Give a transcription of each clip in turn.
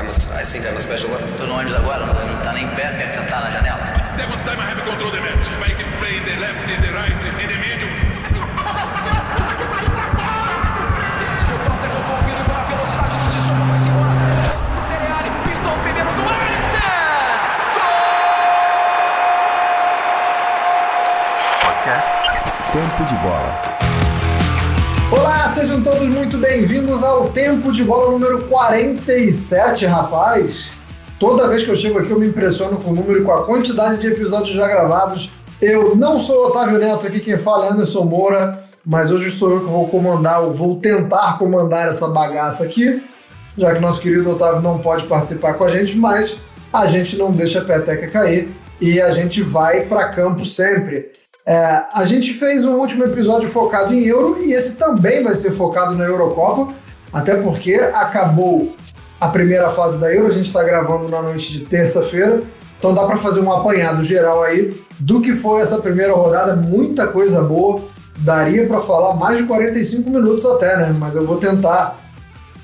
I'm a, I think I'm a special one. Tô no ônibus agora, não, não tá nem pé, quer sentar na janela? Second time I have control the match. I can play in the left, in the right, in the middle. O toque derrubou o Pino pela velocidade do Sissoko, vai-se embora. O Dele Alli pintou o primeiro do Eriksen. Podcast Tempo de Bola. Sejam todos muito bem-vindos ao Tempo de Bola número 47, rapaz. Toda vez que eu chego aqui eu me impressiono com o número e com a quantidade de episódios já gravados. Eu não sou Otávio Neto aqui, quem fala é Anderson Moura, mas hoje sou eu que vou comandar, ou vou tentar comandar essa bagaça aqui, já que nosso querido Otávio não pode participar com a gente, mas a gente não deixa a peteca cair e a gente vai para campo sempre. É, a gente fez um último episódio focado em Euro e esse também vai ser focado na Eurocopa, até porque acabou a primeira fase da Euro, a gente está gravando na noite de terça-feira, então dá para fazer um apanhado geral aí do que foi essa primeira rodada, muita coisa boa, daria para falar mais de 45 minutos até, né? Mas eu vou tentar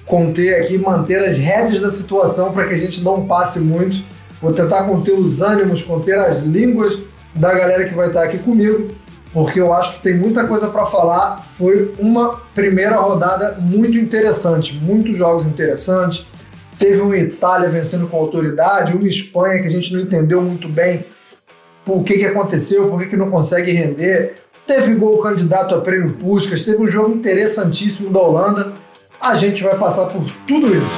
conter aqui, manter as rédeas da situação para que a gente não passe muito. Vou tentar conter os ânimos, conter as línguas da galera que vai estar aqui comigo, porque eu acho que tem muita coisa para falar. Foi uma primeira rodada muito interessante, muitos jogos interessantes. Teve uma Itália vencendo com autoridade, uma Espanha que a gente não entendeu muito bem por que, que aconteceu, por que, que não consegue render. Teve gol candidato a prêmio Puskas, teve um jogo interessantíssimo da Holanda. A gente vai passar por tudo isso.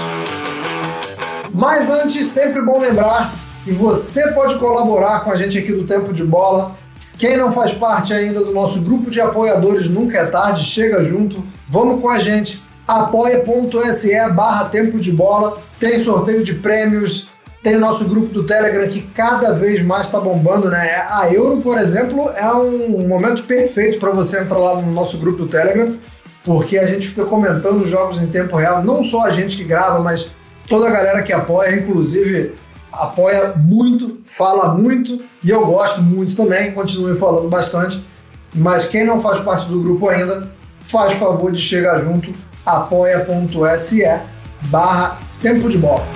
Mas antes, sempre bom lembrar que você pode colaborar com a gente aqui do Tempo de Bola. Quem não faz parte ainda do nosso grupo de apoiadores Nunca é Tarde, chega junto, vamos com a gente. apoia.se barra Tempo de Bola, tem sorteio de prêmios, tem o nosso grupo do Telegram que cada vez mais está bombando, né? A Euro, por exemplo, é um momento perfeito para você entrar lá no nosso grupo do Telegram, porque a gente fica comentando os jogos em tempo real, não só a gente que grava, mas toda a galera que apoia, inclusive apoia muito, fala muito e eu gosto muito também, continue falando bastante. Mas quem não faz parte do grupo ainda, faz favor de chegar junto, apoia.se barra tempo de bola.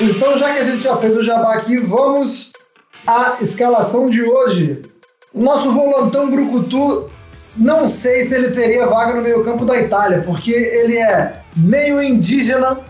Então, já que a gente já fez o jabá aqui, vamos à escalação de hoje. Nosso volantão Brucutu, não sei se ele teria vaga no meio campo da Itália, porque ele é meio indígena,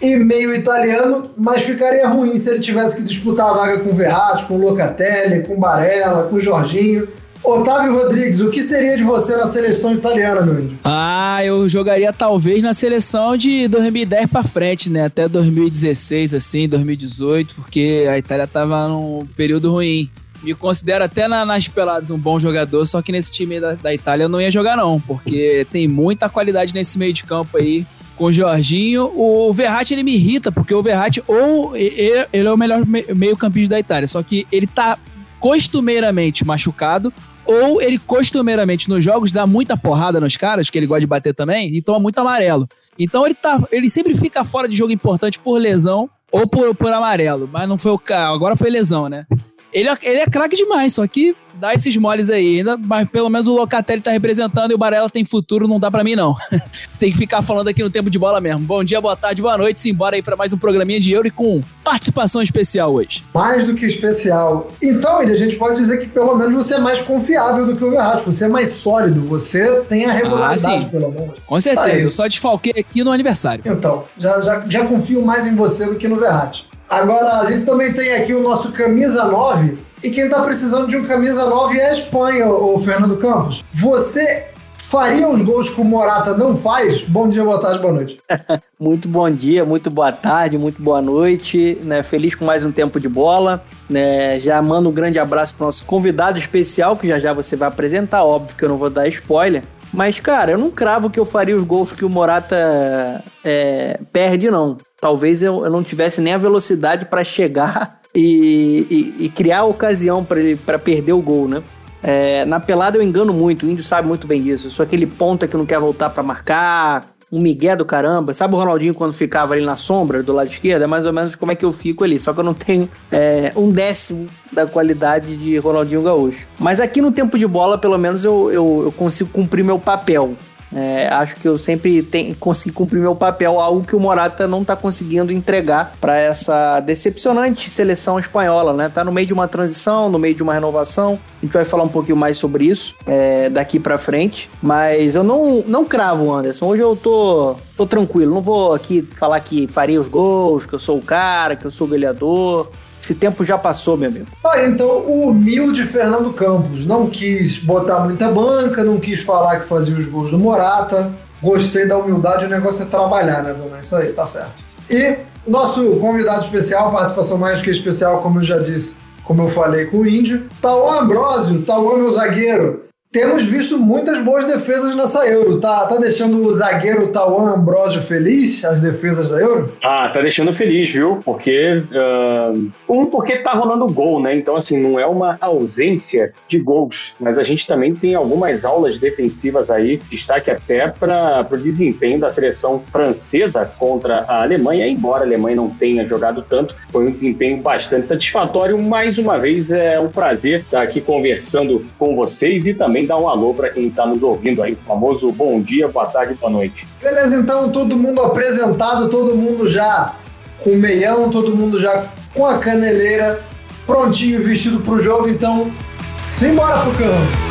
e meio italiano, mas ficaria ruim se ele tivesse que disputar a vaga com Verratti, com Locatelli, com Barella, com Jorginho. Otávio Rodrigues, o que seria de você na seleção italiana, meu índio? Ah, eu jogaria talvez na seleção de 2010 para frente, né? Até 2016, assim, 2018, porque a Itália tava num período ruim. Me considero até na, nas peladas um bom jogador, só que nesse time da, da Itália eu não ia jogar não, porque tem muita qualidade nesse meio de campo aí com o Jorginho. O Verratti ele me irrita, porque o Verratti, ou ele é o melhor meio-campista da Itália, só que ele tá costumeiramente machucado, ou ele costumeiramente nos jogos dá muita porrada nos caras, que ele gosta de bater também, e toma muito amarelo. Então ele, tá, ele sempre fica fora de jogo importante por lesão ou por, por amarelo, mas não foi o caso, agora foi lesão, né? Ele, ele é craque demais, só que dá esses moles aí ainda, mas pelo menos o Locatelli tá representando e o Barella tem futuro, não dá para mim não. tem que ficar falando aqui no tempo de bola mesmo. Bom dia, boa tarde, boa noite, simbora aí para mais um programinha de Euro e com participação especial hoje. Mais do que especial. Então, a gente pode dizer que pelo menos você é mais confiável do que o Verratti, você é mais sólido, você tem a regularidade ah, pelo menos. Com certeza, tá eu só desfalquei aqui no aniversário. Então, já, já, já confio mais em você do que no Verratti. Agora, a gente também tem aqui o nosso camisa 9, e quem está precisando de um camisa 9 é a Espanha, o Fernando Campos. Você faria os gols que o Morata não faz? Bom dia, boa tarde, boa noite. muito bom dia, muito boa tarde, muito boa noite. Né? Feliz com mais um tempo de bola. Né? Já mando um grande abraço para nosso convidado especial, que já já você vai apresentar. Óbvio que eu não vou dar spoiler. Mas, cara, eu não cravo que eu faria os gols que o Morata é, perde, não. Talvez eu, eu não tivesse nem a velocidade para chegar e, e, e, criar a ocasião para perder o gol, né? É, na pelada eu engano muito, o Índio sabe muito bem disso. Eu sou aquele ponta que não quer voltar para marcar, um migué do caramba. Sabe o Ronaldinho quando ficava ali na sombra do lado esquerdo? É mais ou menos como é que eu fico ali. Só que eu não tenho é, um décimo da qualidade de Ronaldinho Gaúcho. Mas aqui no tempo de bola, pelo menos, eu, eu, eu consigo cumprir meu papel. É, acho que eu sempre tenho, consegui cumprir meu papel, algo que o Morata não está conseguindo entregar para essa decepcionante seleção espanhola, né? Tá no meio de uma transição, no meio de uma renovação. A gente vai falar um pouquinho mais sobre isso é, daqui para frente. Mas eu não, não cravo, Anderson. Hoje eu tô, tô tranquilo. Não vou aqui falar que farei os gols, que eu sou o cara, que eu sou o goleador. Esse tempo já passou, meu amigo. Ah, então o humilde Fernando Campos não quis botar muita banca, não quis falar que fazia os gols do Morata. Gostei da humildade, o negócio é trabalhar, né, dona? Isso aí, tá certo. E nosso convidado especial, participação mais que especial, como eu já disse, como eu falei com o Índio, Tauan Ambrosio, Tauan meu zagueiro. Temos visto muitas boas defesas nessa Euro. Tá, tá deixando o zagueiro Tauan Ambrosio feliz, as defesas da Euro? Ah, tá deixando feliz, viu? Porque. Uh, um, porque tá rolando gol, né? Então, assim, não é uma ausência de gols. Mas a gente também tem algumas aulas defensivas aí, destaque até para o desempenho da seleção francesa contra a Alemanha, embora a Alemanha não tenha jogado tanto, foi um desempenho bastante satisfatório. Mais uma vez, é um prazer estar aqui conversando com vocês e também também dar um alô para quem está nos ouvindo aí, o famoso bom dia, boa tarde, boa noite. Beleza, então todo mundo apresentado, todo mundo já com meião, todo mundo já com a caneleira, prontinho, vestido para o jogo, então simbora pro campo.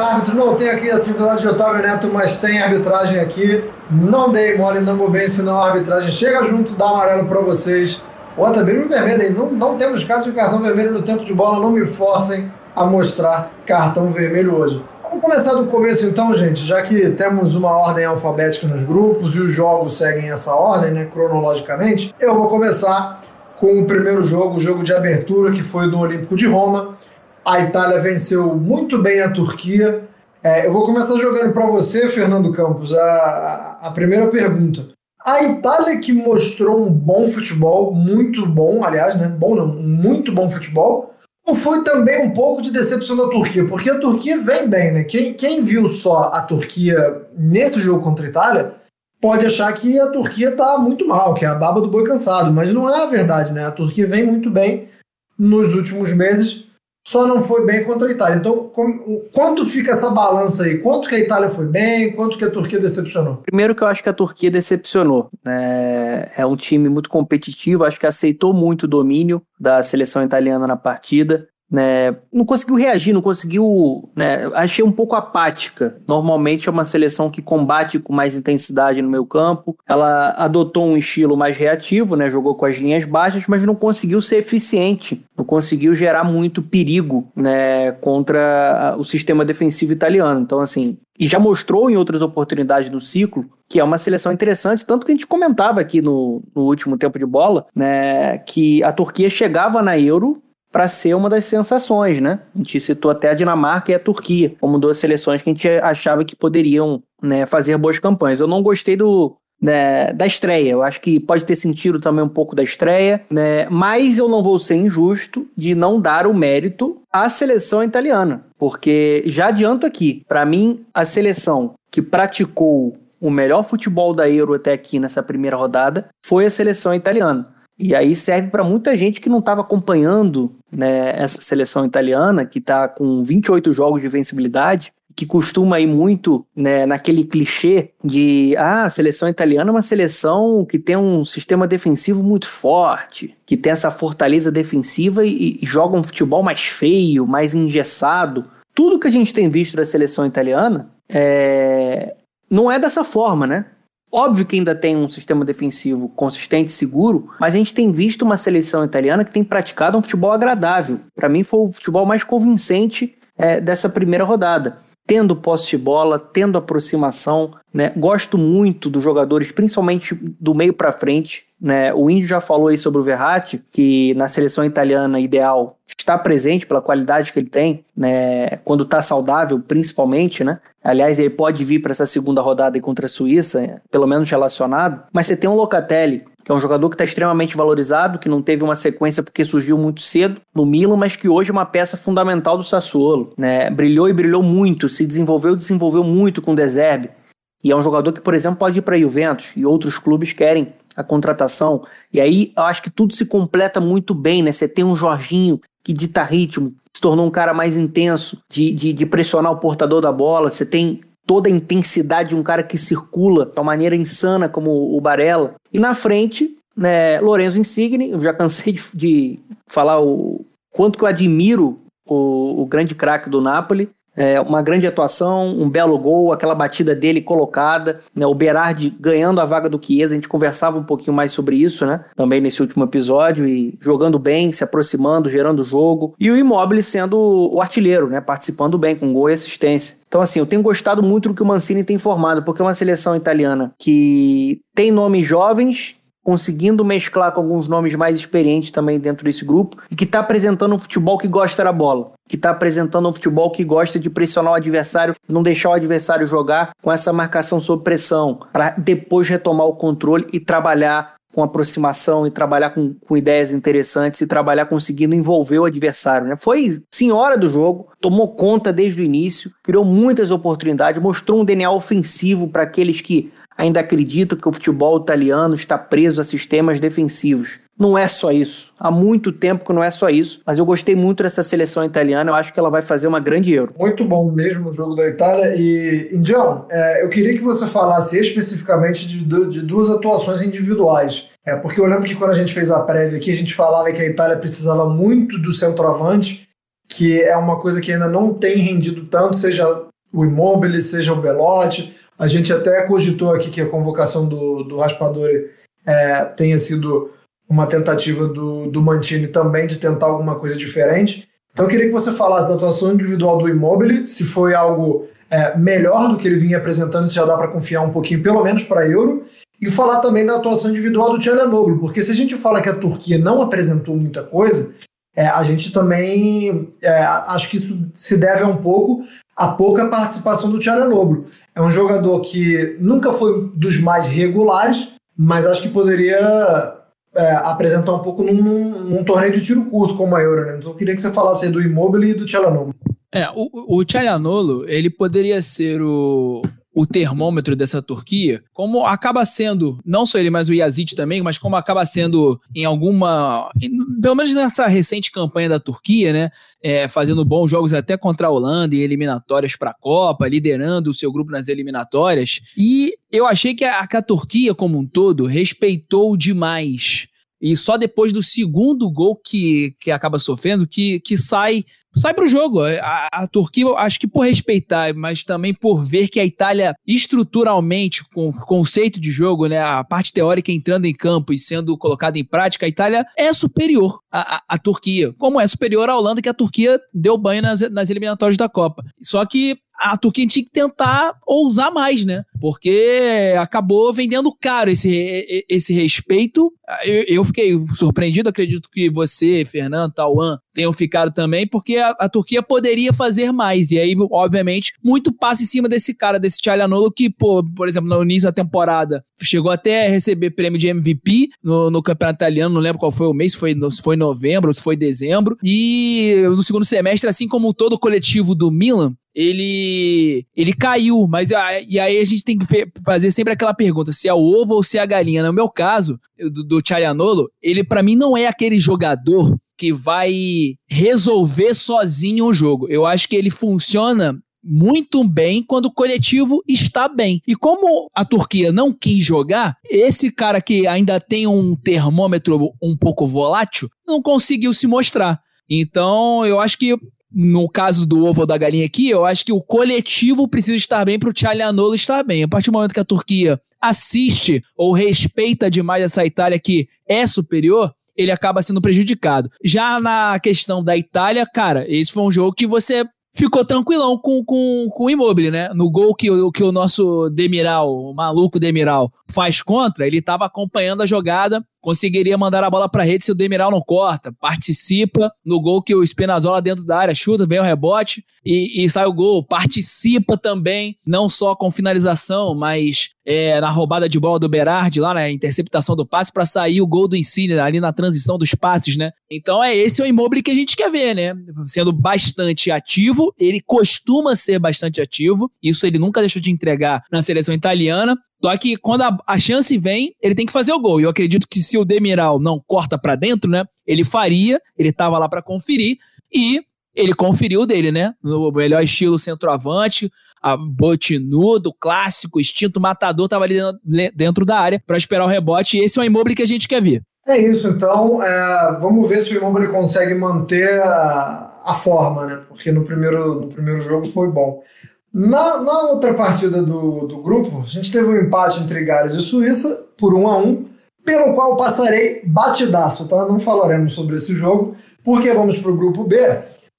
Árbitro, não tem aqui a atividade de Otávio Neto, mas tem arbitragem aqui. Não dei mole, não bem, senão a arbitragem chega junto, dá amarelo para vocês. Ou também no vermelho, hein? Não, não temos caso de cartão vermelho no tempo de bola, não me forcem a mostrar cartão vermelho hoje. Vamos começar do começo então, gente, já que temos uma ordem alfabética nos grupos e os jogos seguem essa ordem, né, cronologicamente. Eu vou começar com o primeiro jogo, o jogo de abertura, que foi do Olímpico de Roma. A Itália venceu muito bem a Turquia. É, eu vou começar jogando para você, Fernando Campos, a, a, a, primeira pergunta. A Itália que mostrou um bom futebol, muito bom, aliás, né? Bom não, muito bom futebol, ou foi também um pouco de decepção da Turquia? Porque a Turquia vem bem, né? Quem, quem viu só a Turquia nesse jogo contra a Itália pode achar que a Turquia tá muito mal, que é a baba do boi cansado, mas não é a verdade, né? A Turquia vem muito bem nos últimos meses só não foi bem contra a Itália. Então, quanto fica essa balança aí? Quanto que a Itália foi bem? Quanto que a Turquia decepcionou? Primeiro que eu acho que a Turquia decepcionou. É, é um time muito competitivo, acho que aceitou muito o domínio da seleção italiana na partida né, não conseguiu reagir, não conseguiu. Né, achei um pouco apática. Normalmente é uma seleção que combate com mais intensidade no meio campo. Ela adotou um estilo mais reativo, né, jogou com as linhas baixas, mas não conseguiu ser eficiente, não conseguiu gerar muito perigo né, contra o sistema defensivo italiano. Então, assim, e já mostrou em outras oportunidades do ciclo que é uma seleção interessante, tanto que a gente comentava aqui no, no último tempo de bola, né, que a Turquia chegava na Euro para ser uma das sensações, né? A gente citou até a Dinamarca e a Turquia como duas seleções que a gente achava que poderiam né, fazer boas campanhas. Eu não gostei do, né, da estreia. Eu acho que pode ter sentido também um pouco da estreia, né? Mas eu não vou ser injusto de não dar o mérito à seleção italiana, porque já adianto aqui, para mim a seleção que praticou o melhor futebol da Euro até aqui nessa primeira rodada foi a seleção italiana. E aí serve para muita gente que não estava acompanhando né, essa seleção italiana, que está com 28 jogos de vencibilidade, que costuma ir muito né, naquele clichê de ah, a seleção italiana é uma seleção que tem um sistema defensivo muito forte, que tem essa fortaleza defensiva e, e joga um futebol mais feio, mais engessado. Tudo que a gente tem visto da seleção italiana é... não é dessa forma, né? Óbvio que ainda tem um sistema defensivo consistente, seguro, mas a gente tem visto uma seleção italiana que tem praticado um futebol agradável. Para mim, foi o futebol mais convincente é, dessa primeira rodada. Tendo posse de bola, tendo aproximação, né? Gosto muito dos jogadores, principalmente do meio para frente. Né? O Índio já falou aí sobre o Verratti, que na seleção italiana ideal está presente pela qualidade que ele tem, né? quando está saudável, principalmente. Né? Aliás, ele pode vir para essa segunda rodada contra a Suíça, pelo menos relacionado. Mas você tem um Locatelli, é um jogador que está extremamente valorizado, que não teve uma sequência porque surgiu muito cedo no Milan, mas que hoje é uma peça fundamental do Sassuolo. Né? Brilhou e brilhou muito, se desenvolveu e desenvolveu muito com o Deserbe. E é um jogador que, por exemplo, pode ir para Juventus e outros clubes querem a contratação. E aí eu acho que tudo se completa muito bem, né? Você tem um Jorginho que dita ritmo, se tornou um cara mais intenso, de, de, de pressionar o portador da bola. Você tem toda a intensidade de um cara que circula de uma maneira insana como o Barella. E na frente, né, Lorenzo Insigne, eu já cansei de, de falar o quanto que eu admiro o, o grande craque do Napoli. É, uma grande atuação, um belo gol, aquela batida dele colocada, né, o Berardi ganhando a vaga do Chiesa, a gente conversava um pouquinho mais sobre isso, né, também nesse último episódio, e jogando bem, se aproximando, gerando jogo, e o Immobile sendo o artilheiro, né, participando bem, com gol e assistência. Então, assim, eu tenho gostado muito do que o Mancini tem formado, porque é uma seleção italiana que tem nomes jovens conseguindo mesclar com alguns nomes mais experientes também dentro desse grupo e que está apresentando um futebol que gosta da bola, que está apresentando um futebol que gosta de pressionar o adversário, não deixar o adversário jogar com essa marcação sob pressão, para depois retomar o controle e trabalhar com aproximação e trabalhar com, com, ideias interessantes e trabalhar conseguindo envolver o adversário. Né? Foi senhora do jogo, tomou conta desde o início, criou muitas oportunidades, mostrou um DNA ofensivo para aqueles que ainda acredito que o futebol italiano está preso a sistemas defensivos. Não é só isso. Há muito tempo que não é só isso. Mas eu gostei muito dessa seleção italiana. Eu acho que ela vai fazer uma grande Euro. Muito bom mesmo o jogo da Itália. E, Indião, é, eu queria que você falasse especificamente de, de duas atuações individuais. É, porque eu lembro que quando a gente fez a prévia aqui, a gente falava que a Itália precisava muito do centroavante, que é uma coisa que ainda não tem rendido tanto, seja o Immobile, seja o Belotti. A gente até cogitou aqui que a convocação do, do Raspadori é, tenha sido uma tentativa do, do Mantini também de tentar alguma coisa diferente. Então eu queria que você falasse da atuação individual do Immobile, se foi algo é, melhor do que ele vinha apresentando, se já dá para confiar um pouquinho, pelo menos para Euro, e falar também da atuação individual do Tchalanoglu, porque se a gente fala que a Turquia não apresentou muita coisa, é, a gente também é, acho que isso se deve um pouco a pouca participação do Tcharanoglu. É um jogador que nunca foi dos mais regulares, mas acho que poderia é, apresentar um pouco num, num, torneio de tiro curto como a Euro. Né? Então eu queria que você falasse do Immobile e do Tcharanoglu. É, o, o Tcharanoglu, ele poderia ser o, o termômetro dessa Turquia, como acaba sendo, não só ele, mas o Yazid também, mas como acaba sendo em alguma, pelo menos nessa recente campanha da Turquia, né, é, fazendo bons jogos até contra a Holanda em eliminatórias para a Copa, liderando o seu grupo nas eliminatórias. E eu achei que a, que a Turquia como um todo respeitou demais e só depois do segundo gol que, que acaba sofrendo que, que sai sai para o jogo. A, a, Turquia, acho que por respeitar, mas também por ver que a Itália, estruturalmente, com o conceito de jogo, né, a parte teórica entrando em campo e sendo colocada em prática, a Itália é superior à, à, Turquia, como é superior à Holanda, que a Turquia deu banho nas, nas eliminatórias da Copa. Só que a Turquia tinha que tentar ousar mais, né? Porque acabou vendendo caro esse, esse respeito. Eu, eu fiquei surpreendido, acredito que você, Fernando, Tauan, tenham ficado também, porque a, a, Turquia poderia fazer mais. E aí, obviamente, muito passa em cima desse cara, desse Tchalanoglu, que, pô, por exemplo, no início da temporada, chegou até a receber prêmio de MVP no, no campeonato italiano, não lembro qual foi o mês, se foi, se foi novembro, se foi dezembro. E no segundo semestre, assim como todo o coletivo do Milan, ele ele caiu, mas e aí a gente tem que fazer sempre aquela pergunta, se é o ovo ou se é a galinha. No meu caso, do, do Chaianolo, ele para mim não é aquele jogador que vai resolver sozinho o jogo. Eu acho que ele funciona muito bem quando o coletivo está bem. E como a Turquia não quis jogar, esse cara que ainda tem um termômetro um pouco volátil não conseguiu se mostrar. Então, eu acho que no caso do ovo ou da galinha aqui, eu acho que o coletivo precisa estar bem para o Tchalianolo estar bem. A partir do momento que a Turquia assiste ou respeita demais essa Itália que é superior, ele acaba sendo prejudicado. Já na questão da Itália, cara, esse foi um jogo que você ficou tranquilão com, com, com o Immobile, né? No gol que, que o nosso Demiral, o maluco Demiral, faz contra, ele estava acompanhando a jogada, conseguiria mandar a bola para rede se o Demiral não corta. Participa no gol que o Spinazzola dentro da área chuta, vem o rebote e, e sai o gol. Participa também, não só com finalização, mas é, na roubada de bola do Berardi, lá na interceptação do passe, para sair o gol do Insigne ali na transição dos passes, né? Então é esse o Immobile que a gente quer ver, né? Sendo bastante ativo, ele costuma ser bastante ativo, isso ele nunca deixou de entregar na seleção italiana. Só que quando a, a, chance vem, ele tem que fazer o gol. E eu acredito que se o Demiral não corta para dentro, né? ele faria, ele estava lá para conferir e ele conferiu dele, né? No melhor estilo centroavante, a botinudo, clássico, instinto matador, tava ali dentro da área para esperar o rebote. E esse é o Immobile que a gente quer ver. É isso, então é, vamos ver se o Immobile consegue manter a, a, forma, né? Porque no primeiro, no primeiro jogo foi bom. Na, na outra partida do, do grupo, a gente teve um empate entre Gales e Suíça por 1 a 1 pelo qual passarei batidaço, tá? Não falaremos sobre esse jogo, porque vamos para o grupo B,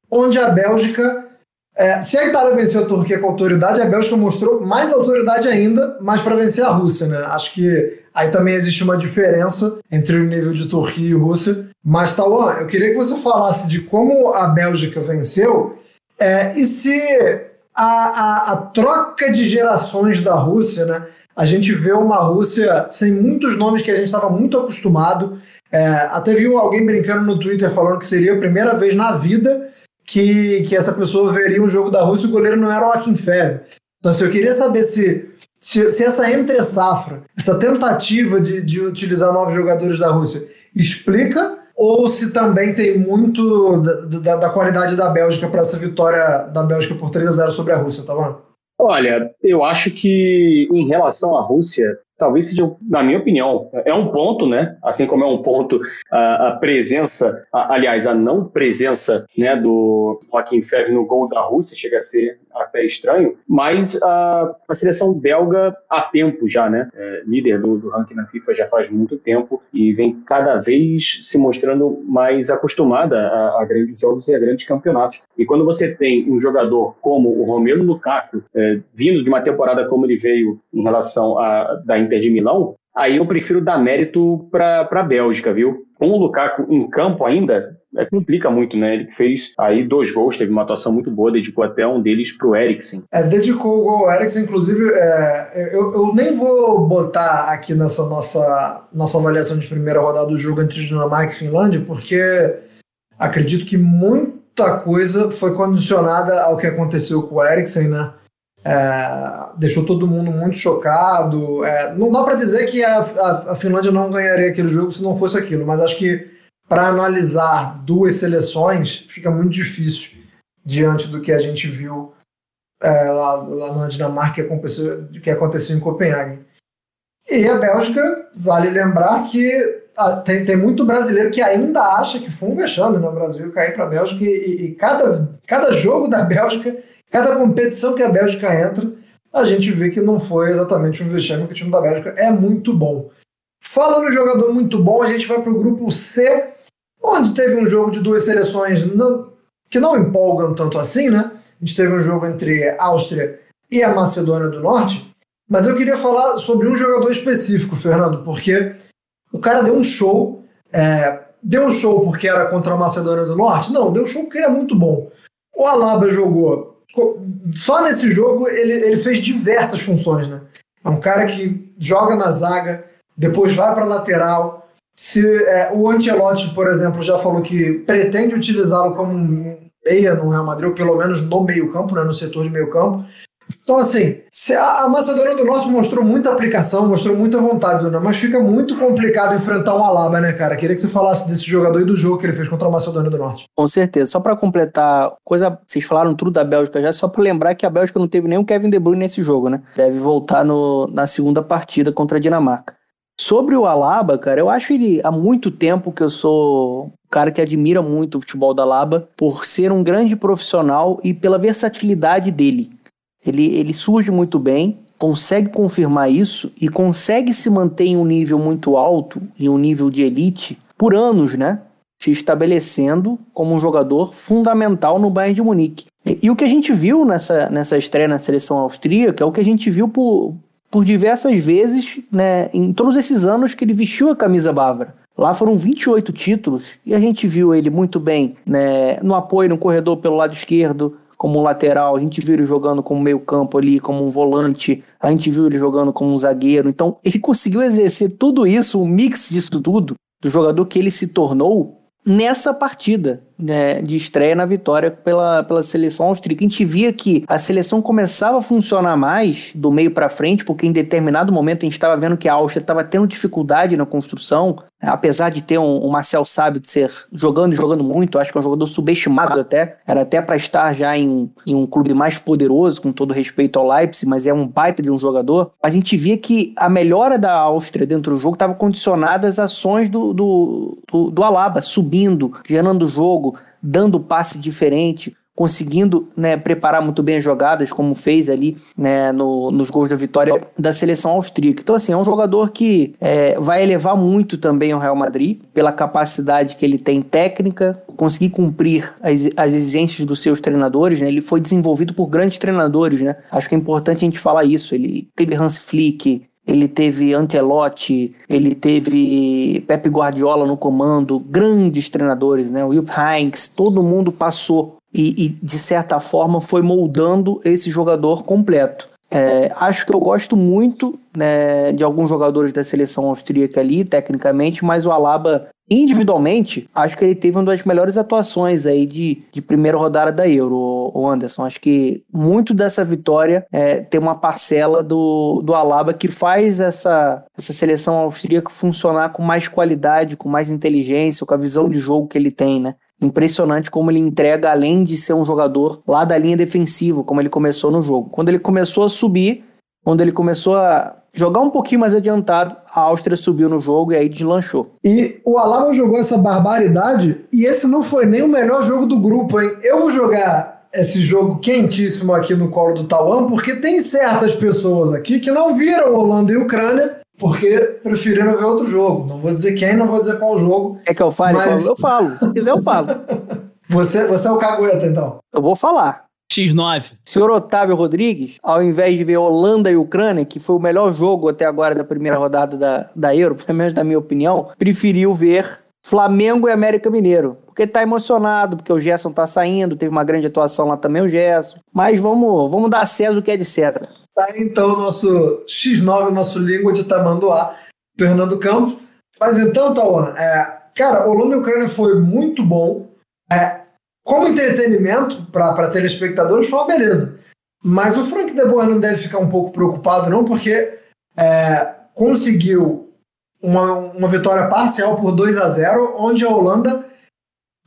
onde a Bélgica. É, se a Itália venceu a Turquia com autoridade, a Bélgica mostrou mais autoridade ainda, mas para vencer a Rússia, né? Acho que aí também existe uma diferença entre o nível de Turquia e Rússia. Mas, Tauan, eu queria que você falasse de como a Bélgica venceu é, e se a, a, a troca de gerações da Rússia, né? A gente vê uma Rússia sem muitos nomes que a gente estava muito acostumado. É, até viu alguém brincando no Twitter falando que seria a primeira vez na vida que, que essa pessoa veria um jogo da Rússia e o goleiro não era o Akinfev. Então, assim, eu queria saber se, se, se essa entre-safra, essa tentativa de, de utilizar novos jogadores da Rússia, explica ou se também tem muito da, da, da qualidade da Bélgica para essa vitória da Bélgica por 3 a 0 sobre a Rússia, tá bom? Olha, eu acho que em relação à Rússia, talvez seja, na minha opinião, é um ponto, né? Assim como é um ponto a, a presença, a, aliás, a não presença né, do Joaquim Ferre no gol da Rússia, chega a ser até estranho, mas a, a seleção belga há tempo já, né? É, líder do, do ranking na FIFA já faz muito tempo e vem cada vez se mostrando mais acostumada a, a grandes jogos e a grandes campeonatos. E quando você tem um jogador como o Romelu Lukaku, é, vindo de uma temporada como ele veio em relação a da Inter de Milão, aí eu prefiro dar mérito para a Bélgica, viu? Com o Lukaku em campo ainda, é, complica muito, né? Ele fez aí dois gols, teve uma atuação muito boa, dedicou até um deles para o Eriksen. É, dedicou o gol ao Eriksen, inclusive, é, eu, eu, nem vou botar aqui nessa nossa, nossa avaliação de primeira rodada do jogo entre Dinamarca e Finlândia, porque acredito que muita coisa foi condicionada ao que aconteceu com o Eriksen, né? É, deixou todo mundo muito chocado. É, não dá para dizer que a, a, a, Finlândia não ganharia aquele jogo se não fosse aquilo, mas acho que para analisar duas seleções fica muito difícil diante do que a gente viu é, lá, lá, na Dinamarca que aconteceu, que aconteceu em Copenhague. E a Bélgica, vale lembrar que a, tem, tem muito brasileiro que ainda acha que foi um vexame no Brasil cair para a Bélgica e, e, cada, cada jogo da Bélgica Cada competição que a Bélgica entra, a gente vê que não foi exatamente um vexame, que o time da Bélgica é muito bom. Falando em jogador muito bom, a gente vai para o grupo C, onde teve um jogo de duas seleções não, que não empolgam tanto assim, né? A gente teve um jogo entre a Áustria e a Macedônia do Norte, mas eu queria falar sobre um jogador específico, Fernando, porque o cara deu um show. É, deu um show porque era contra a Macedônia do Norte? Não, deu um show porque ele é muito bom. O Alaba jogou só nesse jogo ele, ele fez diversas funções, né? É um cara que joga na zaga, depois vai para lateral. Se é, o Ancelotti, por exemplo, já falou que pretende utilizá-lo como meia no Real Madrid, ou pelo menos no meio-campo, né, no setor de meio-campo. Então, assim, a Macedônia do Norte mostrou muita aplicação, mostrou muita vontade, né? mas fica muito complicado enfrentar um Alaba, né, cara? Queria que você falasse desse jogador e do jogo que ele fez contra a Macedônia do Norte. Com certeza. Só para completar, coisa, vocês falaram tudo da Bélgica já, só para lembrar que a Bélgica não teve o Kevin De Bruyne nesse jogo, né? Deve voltar no, na segunda partida contra a Dinamarca. Sobre o Alaba, cara, eu acho ele há muito tempo que eu sou um cara que admira muito o futebol da Alaba por ser um grande profissional e pela versatilidade dele. Ele, ele surge muito bem, consegue confirmar isso e consegue se manter em um nível muito alto, em um nível de elite, por anos, né? Se estabelecendo como um jogador fundamental no Bayern de Munique. E, e o que a gente viu nessa, nessa estreia na seleção austríaca é o que a gente viu por, por diversas vezes né, em todos esses anos que ele vestiu a camisa bávara. Lá foram 28 títulos e a gente viu ele muito bem né, no apoio no corredor pelo lado esquerdo, como um lateral, a gente viu ele jogando como meio campo ali, como um volante, a gente viu ele jogando como um zagueiro. Então, ele conseguiu exercer tudo isso, um mix disso tudo, do jogador que ele se tornou nessa partida. Né, de estreia na vitória pela, pela seleção austríaca. A gente via que a seleção começava a funcionar mais do meio para frente, porque em determinado momento a gente estava vendo que a Áustria estava tendo dificuldade na construção, apesar de ter um, um Marcel de ser jogando e jogando muito, acho que é um jogador subestimado até, era até para estar já em, em um clube mais poderoso, com todo respeito ao Leipzig, mas é um baita de um jogador. Mas a gente via que a melhora da Áustria dentro do jogo estava condicionada às ações do, do, do, do Alaba, subindo, gerando jogo, dando passe diferente, conseguindo né, preparar muito bem as jogadas, como fez ali né, no, nos gols da vitória da seleção austríaca. Então, assim, é um jogador que é, vai elevar muito também o Real Madrid, pela capacidade que ele tem técnica, conseguir cumprir as, as exigências dos seus treinadores. Né? Ele foi desenvolvido por grandes treinadores. Né? Acho que é importante a gente falar isso. Ele teve Hans Flick, ele teve Antelote, ele teve Pepe Guardiola no comando, grandes treinadores, né? Will Heinz, todo mundo passou e, e, de certa forma foi moldando esse jogador completo. É, acho que eu gosto muito né, de alguns jogadores da seleção austríaca ali, tecnicamente, mas o Alaba, individualmente, acho que ele teve uma das melhores atuações aí de, de primeira rodada da Euro, o Anderson. Acho que muito dessa vitória é, tem uma parcela do, do Alaba que faz essa, essa seleção austríaca funcionar com mais qualidade, com mais inteligência, com a visão de jogo que ele tem, né? impressionante como ele entrega, além de ser um jogador lá da linha defensiva, como ele começou no jogo. Quando ele começou a subir, quando ele começou a jogar um pouquinho mais adiantado, a Áustria subiu no jogo e aí deslanchou. E o Alaba jogou essa barbaridade e esse não foi nem o melhor jogo do grupo, hein? Eu vou jogar esse jogo quentíssimo aqui no colo do Tauan, porque tem certas pessoas aqui que não viram Holanda e Ucrânia porque preferiram ver outro jogo. Não vou dizer quem, não vou dizer qual jogo. É que eu fale? Mas... Eu falo. Se quiser, eu falo. você, você é o cagueta, então? Eu vou falar. X9. Senhor Otávio Rodrigues, ao invés de ver Holanda e Ucrânia, que foi o melhor jogo até agora da primeira rodada da, da Euro, pelo menos da minha opinião, preferiu ver Flamengo e América Mineiro. Porque tá emocionado, porque o Gerson tá saindo, teve uma grande atuação lá também o Gerson. Mas vamos, vamos dar a César o que é de César. Tá então o nosso X9, o nosso língua de Tamanduá, Fernando Campos. Mas então, Tauan, é, cara, Holanda e Ucrânia foi muito bom. É, como entretenimento para telespectadores foi uma beleza. Mas o Frank de Boer não deve ficar um pouco preocupado, não, porque é, conseguiu uma, uma vitória parcial por 2 a 0 onde a Holanda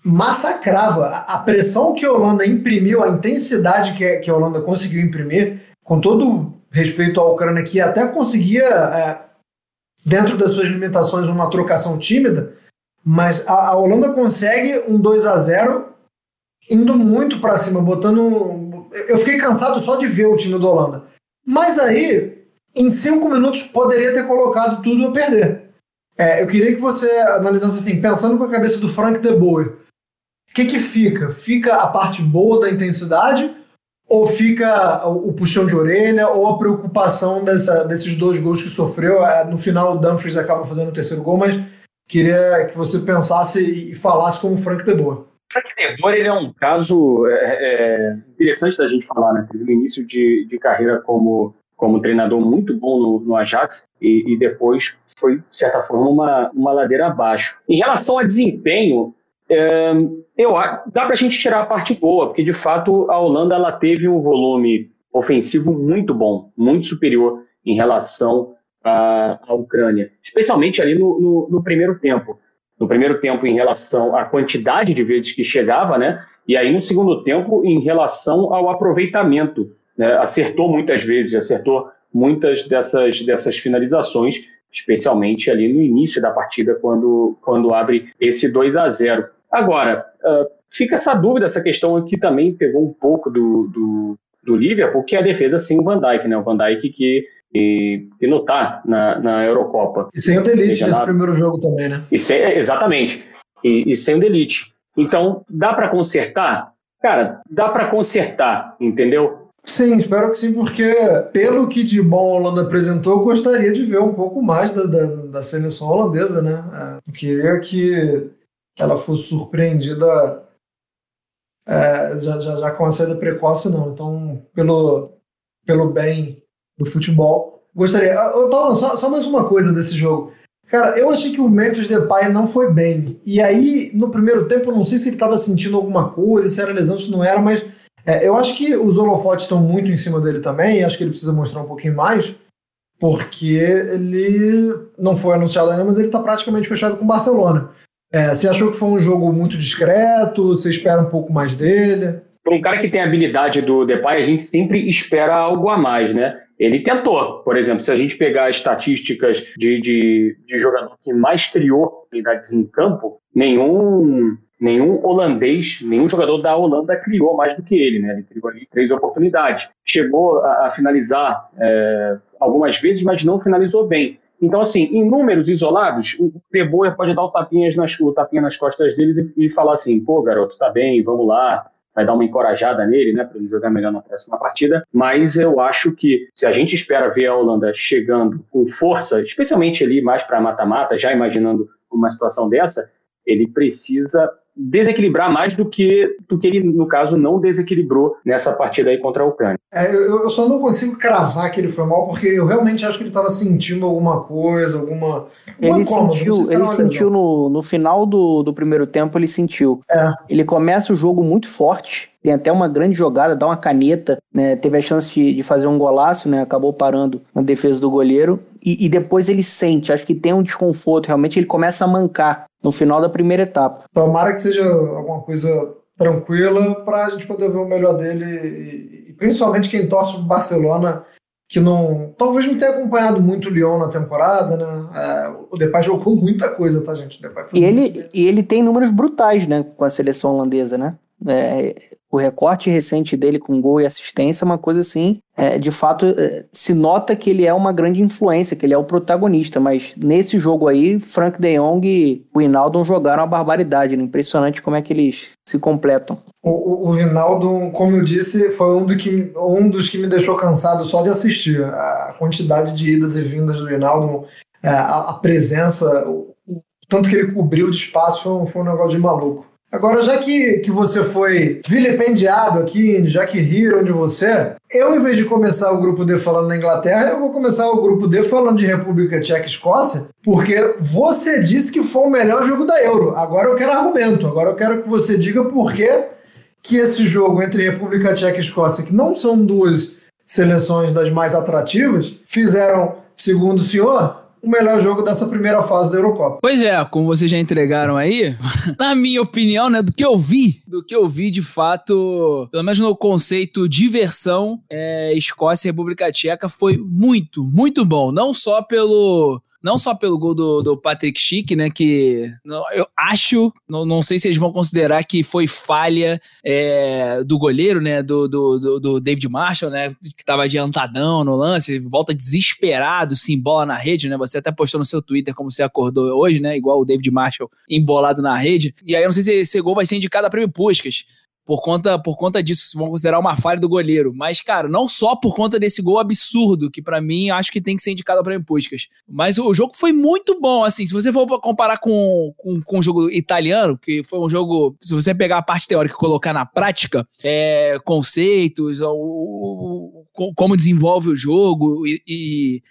massacrava. A, pressão que a Holanda imprimiu, a intensidade que, que a Holanda conseguiu imprimir, com todo respeito à Ucrânia, que até conseguia, é, dentro das suas limitações, uma trocação tímida, mas a, a Holanda consegue um 2 a 0 indo muito para cima, botando. Eu fiquei cansado só de ver o time do Holanda. Mas aí, em cinco minutos, poderia ter colocado tudo a perder. É, eu queria que você analisasse assim, pensando com a cabeça do Frank de Boer. O que, que fica? Fica a parte boa da intensidade ou fica o puxão de orelha, ou a preocupação dessa, desses dois gols que sofreu. É, no final, o Dumfries acaba fazendo o terceiro gol, mas queria que você pensasse e falasse como o Frank de Boer. Frank ele é um caso é, é, interessante da gente falar, né? Teve um início de, de carreira como, como treinador muito bom no, no Ajax e, e, depois foi, de certa forma, uma, uma ladeira abaixo. Em relação a desempenho, é, eu, dá para a gente tirar a parte boa, porque de fato a Holanda ela teve um volume ofensivo muito bom, muito superior em relação à, à Ucrânia, especialmente ali no, no, no, primeiro tempo. No primeiro tempo, em relação à quantidade de vezes que chegava, né? E aí no segundo tempo, em relação ao aproveitamento. Né? Acertou muitas vezes, acertou muitas dessas, dessas finalizações, especialmente ali no início da partida, quando, quando abre esse 2 a 0 Agora, uh, fica essa dúvida, essa questão que também pegou um pouco do, do, do Liverpool, que é a defesa sem o Van Dijk, né? O Van Dijk que, que não está na, na Eurocopa. E sem o Delite nesse primeiro jogo também, né? E sem, exatamente. E, e sem o Delite. Então, dá para consertar? Cara, dá para consertar, entendeu? Sim, espero que sim, porque pelo que de bom a Holanda apresentou, eu gostaria de ver um pouco mais da, da, da seleção holandesa, né? É, eu queria que ela fosse surpreendida é, já, já, já, com a saída precoce, não. Então, pelo, pelo bem do futebol, gostaria. Eu, ah, Tom, só, só mais uma coisa desse jogo. Cara, eu achei que o Memphis Depay não foi bem. E aí, no primeiro tempo, eu não sei se ele estava sentindo alguma coisa, se era lesão, se não era, mas é, eu acho que os holofotes estão muito em cima dele também, acho que ele precisa mostrar um pouquinho mais, porque ele não foi anunciado ainda, mas ele está praticamente fechado com o Barcelona. É, você achou que foi um jogo muito discreto? Você espera um pouco mais dele? Para um cara que tem a habilidade do Depay, a gente sempre espera algo a mais, né? Ele tentou, por exemplo, se a gente pegar estatísticas de, de, de jogador que mais criou oportunidades em campo, nenhum nenhum holandês, nenhum jogador da Holanda criou mais do que ele, né? Ele criou ali três oportunidades. Chegou a, a finalizar é, algumas vezes, mas não finalizou bem. Então, assim, em números isolados, o De Boer pode dar o tapinha nas, o tapinha nas costas dele e, e falar assim, pô, garoto, tá bem, vamos lá, vai dar uma encorajada nele, né, para ele jogar melhor na próxima partida. Mas eu acho que se a gente espera ver a Holanda chegando com força, especialmente ali mais para mata-mata, já imaginando uma situação dessa, ele precisa desequilibrar mais do que, do que ele, no caso, não desequilibrou nessa partida aí contra a Ucrânia. É, eu, eu, só não consigo cravar que ele foi mal, porque eu realmente acho que ele estava sentindo alguma coisa, alguma. Ele sentiu, se ele sentiu no, no final do, do primeiro tempo, ele sentiu. É. Ele começa o jogo muito forte, tem até uma grande jogada, dá uma caneta, né? Teve a chance de, de fazer um golaço, né? Acabou parando na defesa do goleiro. E, e, depois ele sente, acho que tem um desconforto, realmente ele começa a mancar no final da primeira etapa. Tomara que seja alguma coisa tranquila para a gente poder ver o melhor dele e, e principalmente quem torce o Barcelona que não talvez não tenha acompanhado muito o Lyon na temporada, né? É, o Depay jogou muita coisa, tá gente? e ele e ele tem números brutais, né, com a seleção holandesa, né? É, o recorte recente dele com gol e assistência é uma coisa assim, é, de fato, é, se nota que ele é uma grande influência, que ele é o protagonista, mas nesse jogo aí, Frank de Jong e o Hinaldo jogaram uma barbaridade, né? impressionante como é que eles se completam. O, o Rinaldo, como eu disse, foi um, do que, um dos que me deixou cansado só de assistir. A quantidade de idas e vindas do Rinaldo, é, a, a, presença, o, o, tanto que ele cobriu de espaço, foi, foi um negócio de maluco. Agora, já que, que você foi vilipendiado aqui, já que riram de você, eu, em vez de começar o grupo D falando na Inglaterra, eu vou começar o grupo D falando de República Tcheca e Escócia, porque você disse que foi o melhor jogo da Euro. Agora eu quero argumento. Agora eu quero que você diga por que, que esse jogo entre República Tcheca e Escócia, que não são duas seleções das mais atrativas, fizeram, segundo o senhor, o melhor jogo dessa primeira fase da Eurocopa. Pois é, como vocês já entregaram aí, na minha opinião, né, do que eu vi, do que eu vi de fato, pelo menos no conceito diversão, é, Escócia e República Tcheca foi muito, muito bom. Não só pelo não só pelo gol do, do Patrick Schick, né? Que eu acho, não, não sei se eles vão considerar que foi falha é, do goleiro, né? Do, do, do, David Marshall, né? Que tava adiantadão no lance, volta desesperado, se embola na rede, né? Você até postou no seu Twitter como você acordou hoje, né? Igual o David Marshall embolado na rede. E aí eu não sei se esse gol vai ser indicado a prêmio Puskas por conta, por conta disso, vão considerar uma falha do goleiro. Mas, cara, não só por conta desse gol absurdo, que para mim acho que tem que ser indicado para Puskas. Mas o jogo foi muito bom, assim, se você for comparar com, com, com o jogo italiano, que foi um jogo, se você pegar a parte teórica e colocar na prática, é, conceitos, o, o, o, como desenvolve o jogo e, e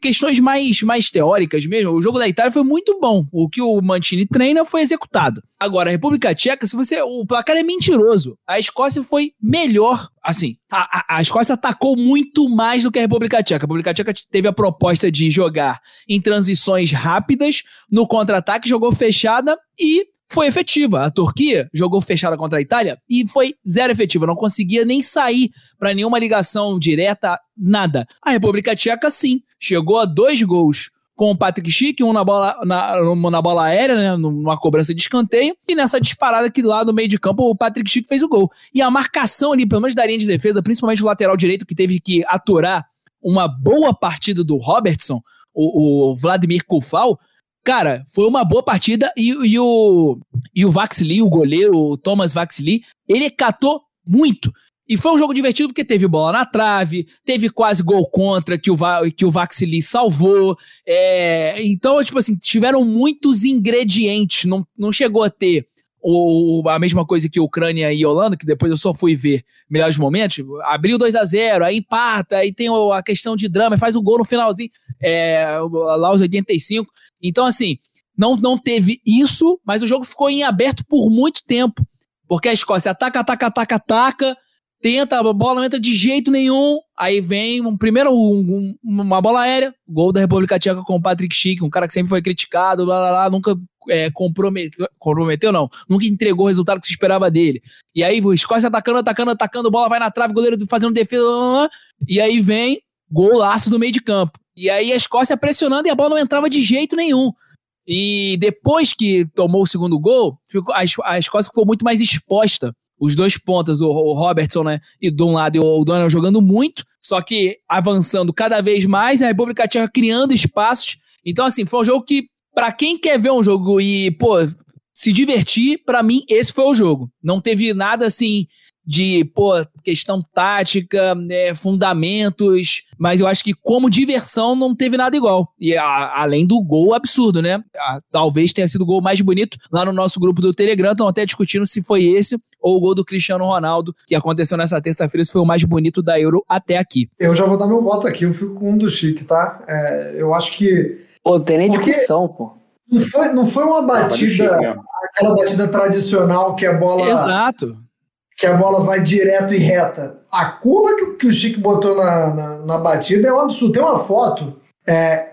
questões mais, mais teóricas mesmo. O jogo da Itália foi muito bom. O que o Mantini treina foi executado. Agora, a República Tcheca, se você. O placar é mentiroso. A Escócia foi melhor. Assim, a, a, a Escócia atacou muito mais do que a República Tcheca. A República Tcheca teve a proposta de jogar em transições rápidas, no contra-ataque, jogou fechada e foi efetiva. A Turquia jogou fechada contra a Itália e foi zero efetiva, não conseguia nem sair para nenhuma ligação direta, nada. A República Tcheca, sim, chegou a dois gols com o Patrick Schick, um na bola, na, na bola aérea, né, numa cobrança de escanteio, e nessa disparada que lá no meio de campo o Patrick Schick fez o gol. E a marcação ali, pelo menos da linha de defesa, principalmente o lateral direito que teve que aturar uma boa partida do Robertson, o, o Vladimir Kufal, Cara, foi uma boa partida e, e o, e o Vaxley, o goleiro, o Thomas Vaxley, ele catou muito. E foi um jogo divertido porque teve bola na trave, teve quase gol contra que o, que o Vaxley salvou. É, então, tipo assim, tiveram muitos ingredientes. Não, não chegou a ter o, a mesma coisa que Ucrânia e Holanda, que depois eu só fui ver melhores momentos, abriu 2 a 0 aí empata, aí tem a questão de drama, faz o gol no finalzinho, é, lá aos 85. Então, assim, não, não teve isso, mas o jogo ficou em aberto por muito tempo. Porque a Escócia ataca, ataca, ataca, ataca, tenta, a bola não entra de jeito nenhum. Aí vem um primeiro um, uma bola aérea, gol da República Tcheca com o Patrick Schick, um cara que sempre foi criticado, blá, blá, blá, nunca é, comprometeu, comprometeu, não, nunca entregou o resultado que se esperava dele. E aí o Escócia atacando, atacando, atacando, bola vai na trave, goleiro fazendo defesa, blá, blá, e aí vem golaço do meio de campo. E aí a Escócia pressionando e a bola não entrava de jeito nenhum. E depois que tomou o segundo gol, ficou, a, a Escócia ficou muito mais exposta os dois pontas, o, o Robertson, né? E de um lado e o Donald jogando muito, só que avançando cada vez mais, a República Tcheca criando espaços. Então, assim, foi um jogo que, para quem quer ver um jogo e, pô, se divertir, para mim, esse foi o jogo. Não teve nada assim de, pô, questão tática, né, fundamentos, mas eu acho que como diversão não teve nada igual. E a, além do gol absurdo, né? A, talvez tenha sido o gol mais bonito lá no nosso grupo do Telegram, estão até discutindo se foi esse ou o gol do Cristiano Ronaldo, que aconteceu nessa terça-feira, se foi o mais bonito da Euro até aqui. Eu já vou dar meu voto aqui, eu fico com um do Chique, tá? É, eu acho que. Pô, tem nem discussão, pô. Não foi, não foi uma batida, aquela batida tradicional que a bola. Exato que a bola vai direto e reta. A curva que, que o Chico botou na, na, na, batida é um absurdo. Tem uma foto, é,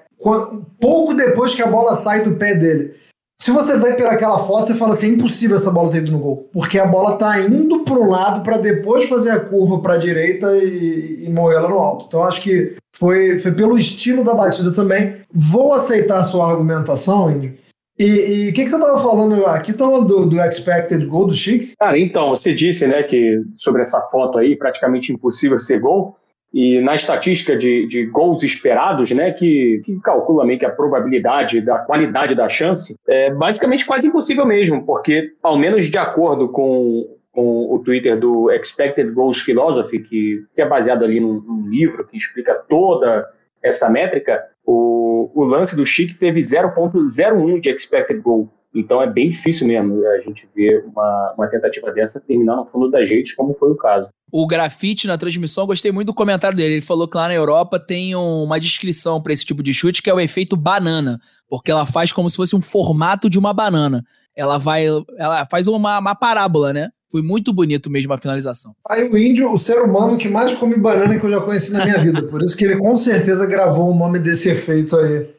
pouco depois que a bola sai do pé dele. Se você vai pela aquela foto, você fala assim: é impossível essa bola ter ido no gol. Porque a bola tá indo para o lado para depois fazer a curva para a direita e, e moer ela no alto. Então acho que foi, foi pelo estilo da batida também. Vou aceitar a sua argumentação, Indy, e o que, que, você estava falando aqui? Estava do, do expected goal do Chic? Cara, então, você disse né, que sobre essa foto aí, praticamente impossível ser gol. E na estatística de, de gols esperados, né, que, que calcula meio que a probabilidade da qualidade da chance, é basicamente quase impossível mesmo, porque, ao menos de acordo com, com o Twitter do Expected Goals Philosophy, que, que é baseado ali num, num livro que explica toda essa métrica, o, o lance do Chic teve 0.01 de expected goal. Então é bem difícil mesmo a gente ver uma, uma tentativa dessa terminar no fundo das redes, como foi o caso. O grafite na transmissão, gostei muito do comentário dele. Ele falou que lá na Europa tem uma descrição para esse tipo de chute que é o efeito banana, porque ela faz como se fosse um formato de uma banana. Ela vai, ela faz uma, uma parábola, né? Foi muito bonito mesmo a finalização. Aí o índio, o ser humano que mais come banana que eu já conheci na minha vida. Por isso que ele com certeza gravou o nome desse efeito aí.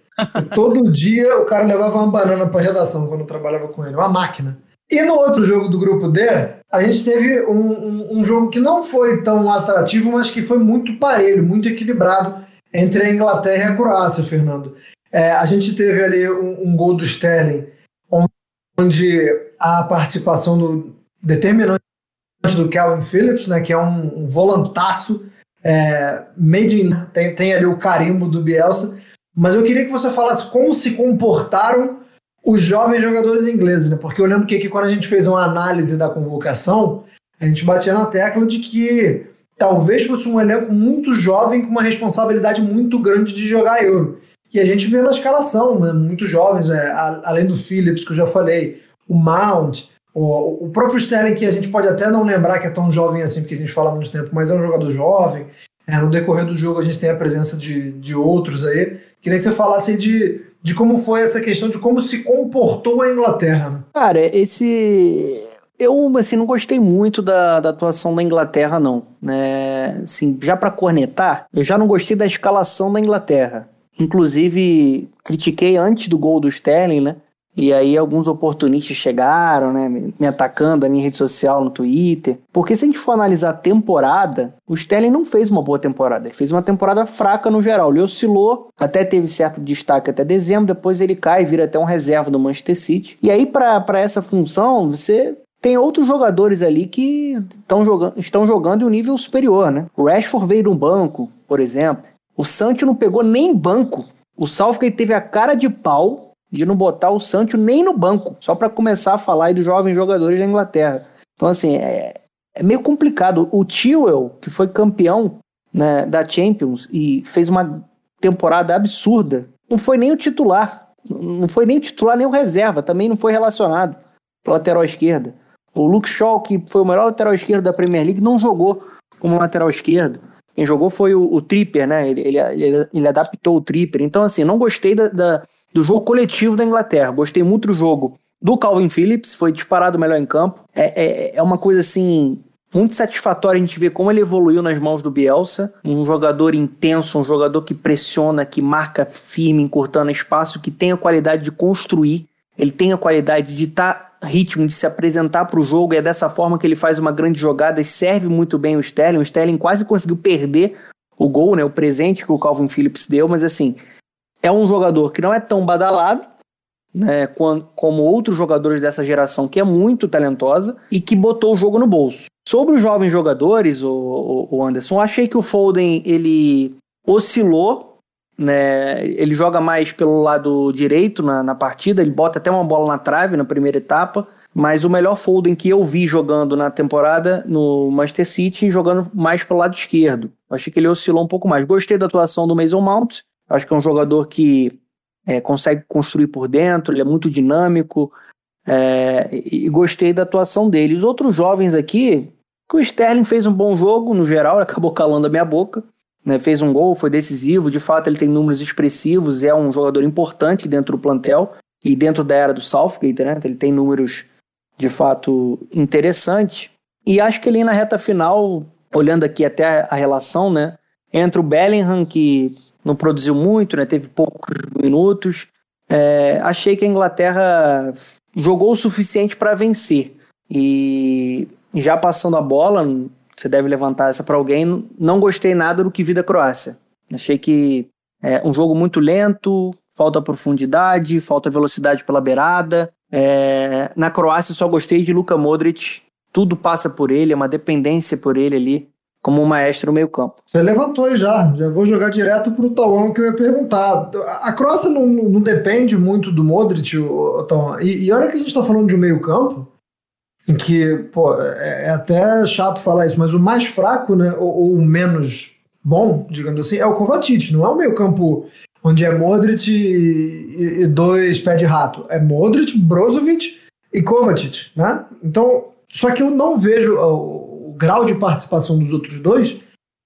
Todo dia o cara levava uma banana para redação quando eu trabalhava com ele, uma máquina. E no outro jogo do grupo D, a gente teve um, um, um, jogo que não foi tão atrativo, mas que foi muito parelho, muito equilibrado entre a Inglaterra e a Croácia, Fernando. É, a gente teve ali um, um, gol do Sterling, onde a participação do, determinante do Calvin Phillips, né, que é um, um volantaço, é, made in, tem, tem ali o carimbo do Bielsa, mas eu queria que você falasse como se comportaram os jovens jogadores ingleses, né? Porque eu lembro que aqui, quando a gente fez uma análise da convocação, a gente batia na tecla de que talvez fosse um elenco muito jovem com uma responsabilidade muito grande de jogar Euro. E a gente vê na escalação, né? Muitos jovens, é, além do Phillips, que eu já falei, o Mount, o, o próprio Sterling, que a gente pode até não lembrar que é tão jovem assim, porque a gente fala há muito tempo, mas é um jogador jovem. É, no decorrer do jogo a gente tem a presença de, de outros aí. Queria que você falasse de, de como foi essa questão, de como se comportou a Inglaterra. Né? Cara, esse. Eu, assim, não gostei muito da, da atuação da Inglaterra, não. Né? Assim, já para cornetar, eu já não gostei da escalação da Inglaterra. Inclusive, critiquei antes do gol do Sterling, né? E aí alguns oportunistas chegaram, né, me atacando ali em rede social, no Twitter. Porque se a gente for analisar a temporada, o Sterling não fez uma boa temporada. Ele fez uma temporada fraca no geral. Ele oscilou, até teve certo destaque até dezembro, depois ele cai, vira até um reserva do Manchester City. E aí para essa função, você tem outros jogadores ali que jogando, estão jogando em um nível superior, né? O Rashford veio no banco, por exemplo. O Sancho não pegou nem banco. O Southgate teve a cara de pau de não botar o Sancho nem no banco, só para começar a falar aí dos jovens jogadores da Inglaterra. Então, assim, é, é meio complicado. O Chilwell, que foi campeão né, da Champions e fez uma temporada absurda, não foi nem o titular. Não foi nem o titular, nem o reserva, também não foi relacionado. lateral esquerda. O Luke Shaw, que foi o melhor lateral esquerdo da Premier League, não jogou como lateral esquerdo. Quem jogou foi o, o Tripper, né? Ele, ele, ele, ele, adaptou o Tripper. Então, assim, não gostei da, da, do jogo coletivo da Inglaterra. Gostei muito do jogo do Calvin Phillips, foi disparado melhor em campo. É, é, é uma coisa, assim, muito satisfatório a gente ver como ele evoluiu nas mãos do Bielsa. Um jogador intenso, um jogador que pressiona, que marca firme, encurtando espaço, que tem a qualidade de construir. Ele tem a qualidade de estar tá ritmo de se apresentar para o jogo e é dessa forma que ele faz uma grande jogada e serve muito bem o Sterling. O Sterling quase conseguiu perder o gol, né, o presente que o Calvin Phillips deu, mas assim, é um jogador que não é tão badalado, né, como outros jogadores dessa geração que é muito talentosa e que botou o jogo no bolso. Sobre os jovens jogadores, o, o Anderson, achei que o Foden ele oscilou né? Ele joga mais pelo lado direito na, na partida, ele bota até uma bola na trave na primeira etapa. Mas o melhor Foden que eu vi jogando na temporada no Manchester City, jogando mais pelo lado esquerdo. Achei que ele oscilou um pouco mais. Gostei da atuação do Mason Mount. Acho que é um jogador que é, consegue construir por dentro, ele é muito dinâmico. É, e gostei da atuação dele. Os outros jovens aqui, que o Sterling fez um bom jogo, no geral, acabou calando a minha boca né, fez um gol, foi decisivo, de fato ele tem números expressivos, é um jogador importante dentro do plantel e dentro da era do Southgate, né, ele tem números de fato interessantes. E acho que ele na reta final, olhando aqui até a relação, né, entre o Bellingham, que não produziu muito, né, teve poucos minutos, é, achei que a Inglaterra jogou o suficiente para vencer. E já passando a bola, você deve levantar essa para alguém. Não gostei nada do que vi da Croácia. Achei que é um jogo muito lento, falta profundidade, falta velocidade pela beirada. É, na Croácia só gostei de Luka Modric. Tudo passa por ele, é uma dependência por ele ali, como um maestro no meio campo. Você levantou aí já, já vou jogar direto pro Tauan que eu ia perguntar. A Croácia não, não depende muito do Modric, Tauan. E, e olha que a gente está falando de um meio campo, em que, pô, é, é até chato falar isso, mas o mais fraco, né, ou, o menos bom, digamos assim, é o Kovacic. Não é o meio campo onde é Modric e, e dois pés de rato. É Modric, Brozovic e Kovacic, né? Então, só que eu não vejo o, o grau de participação dos outros dois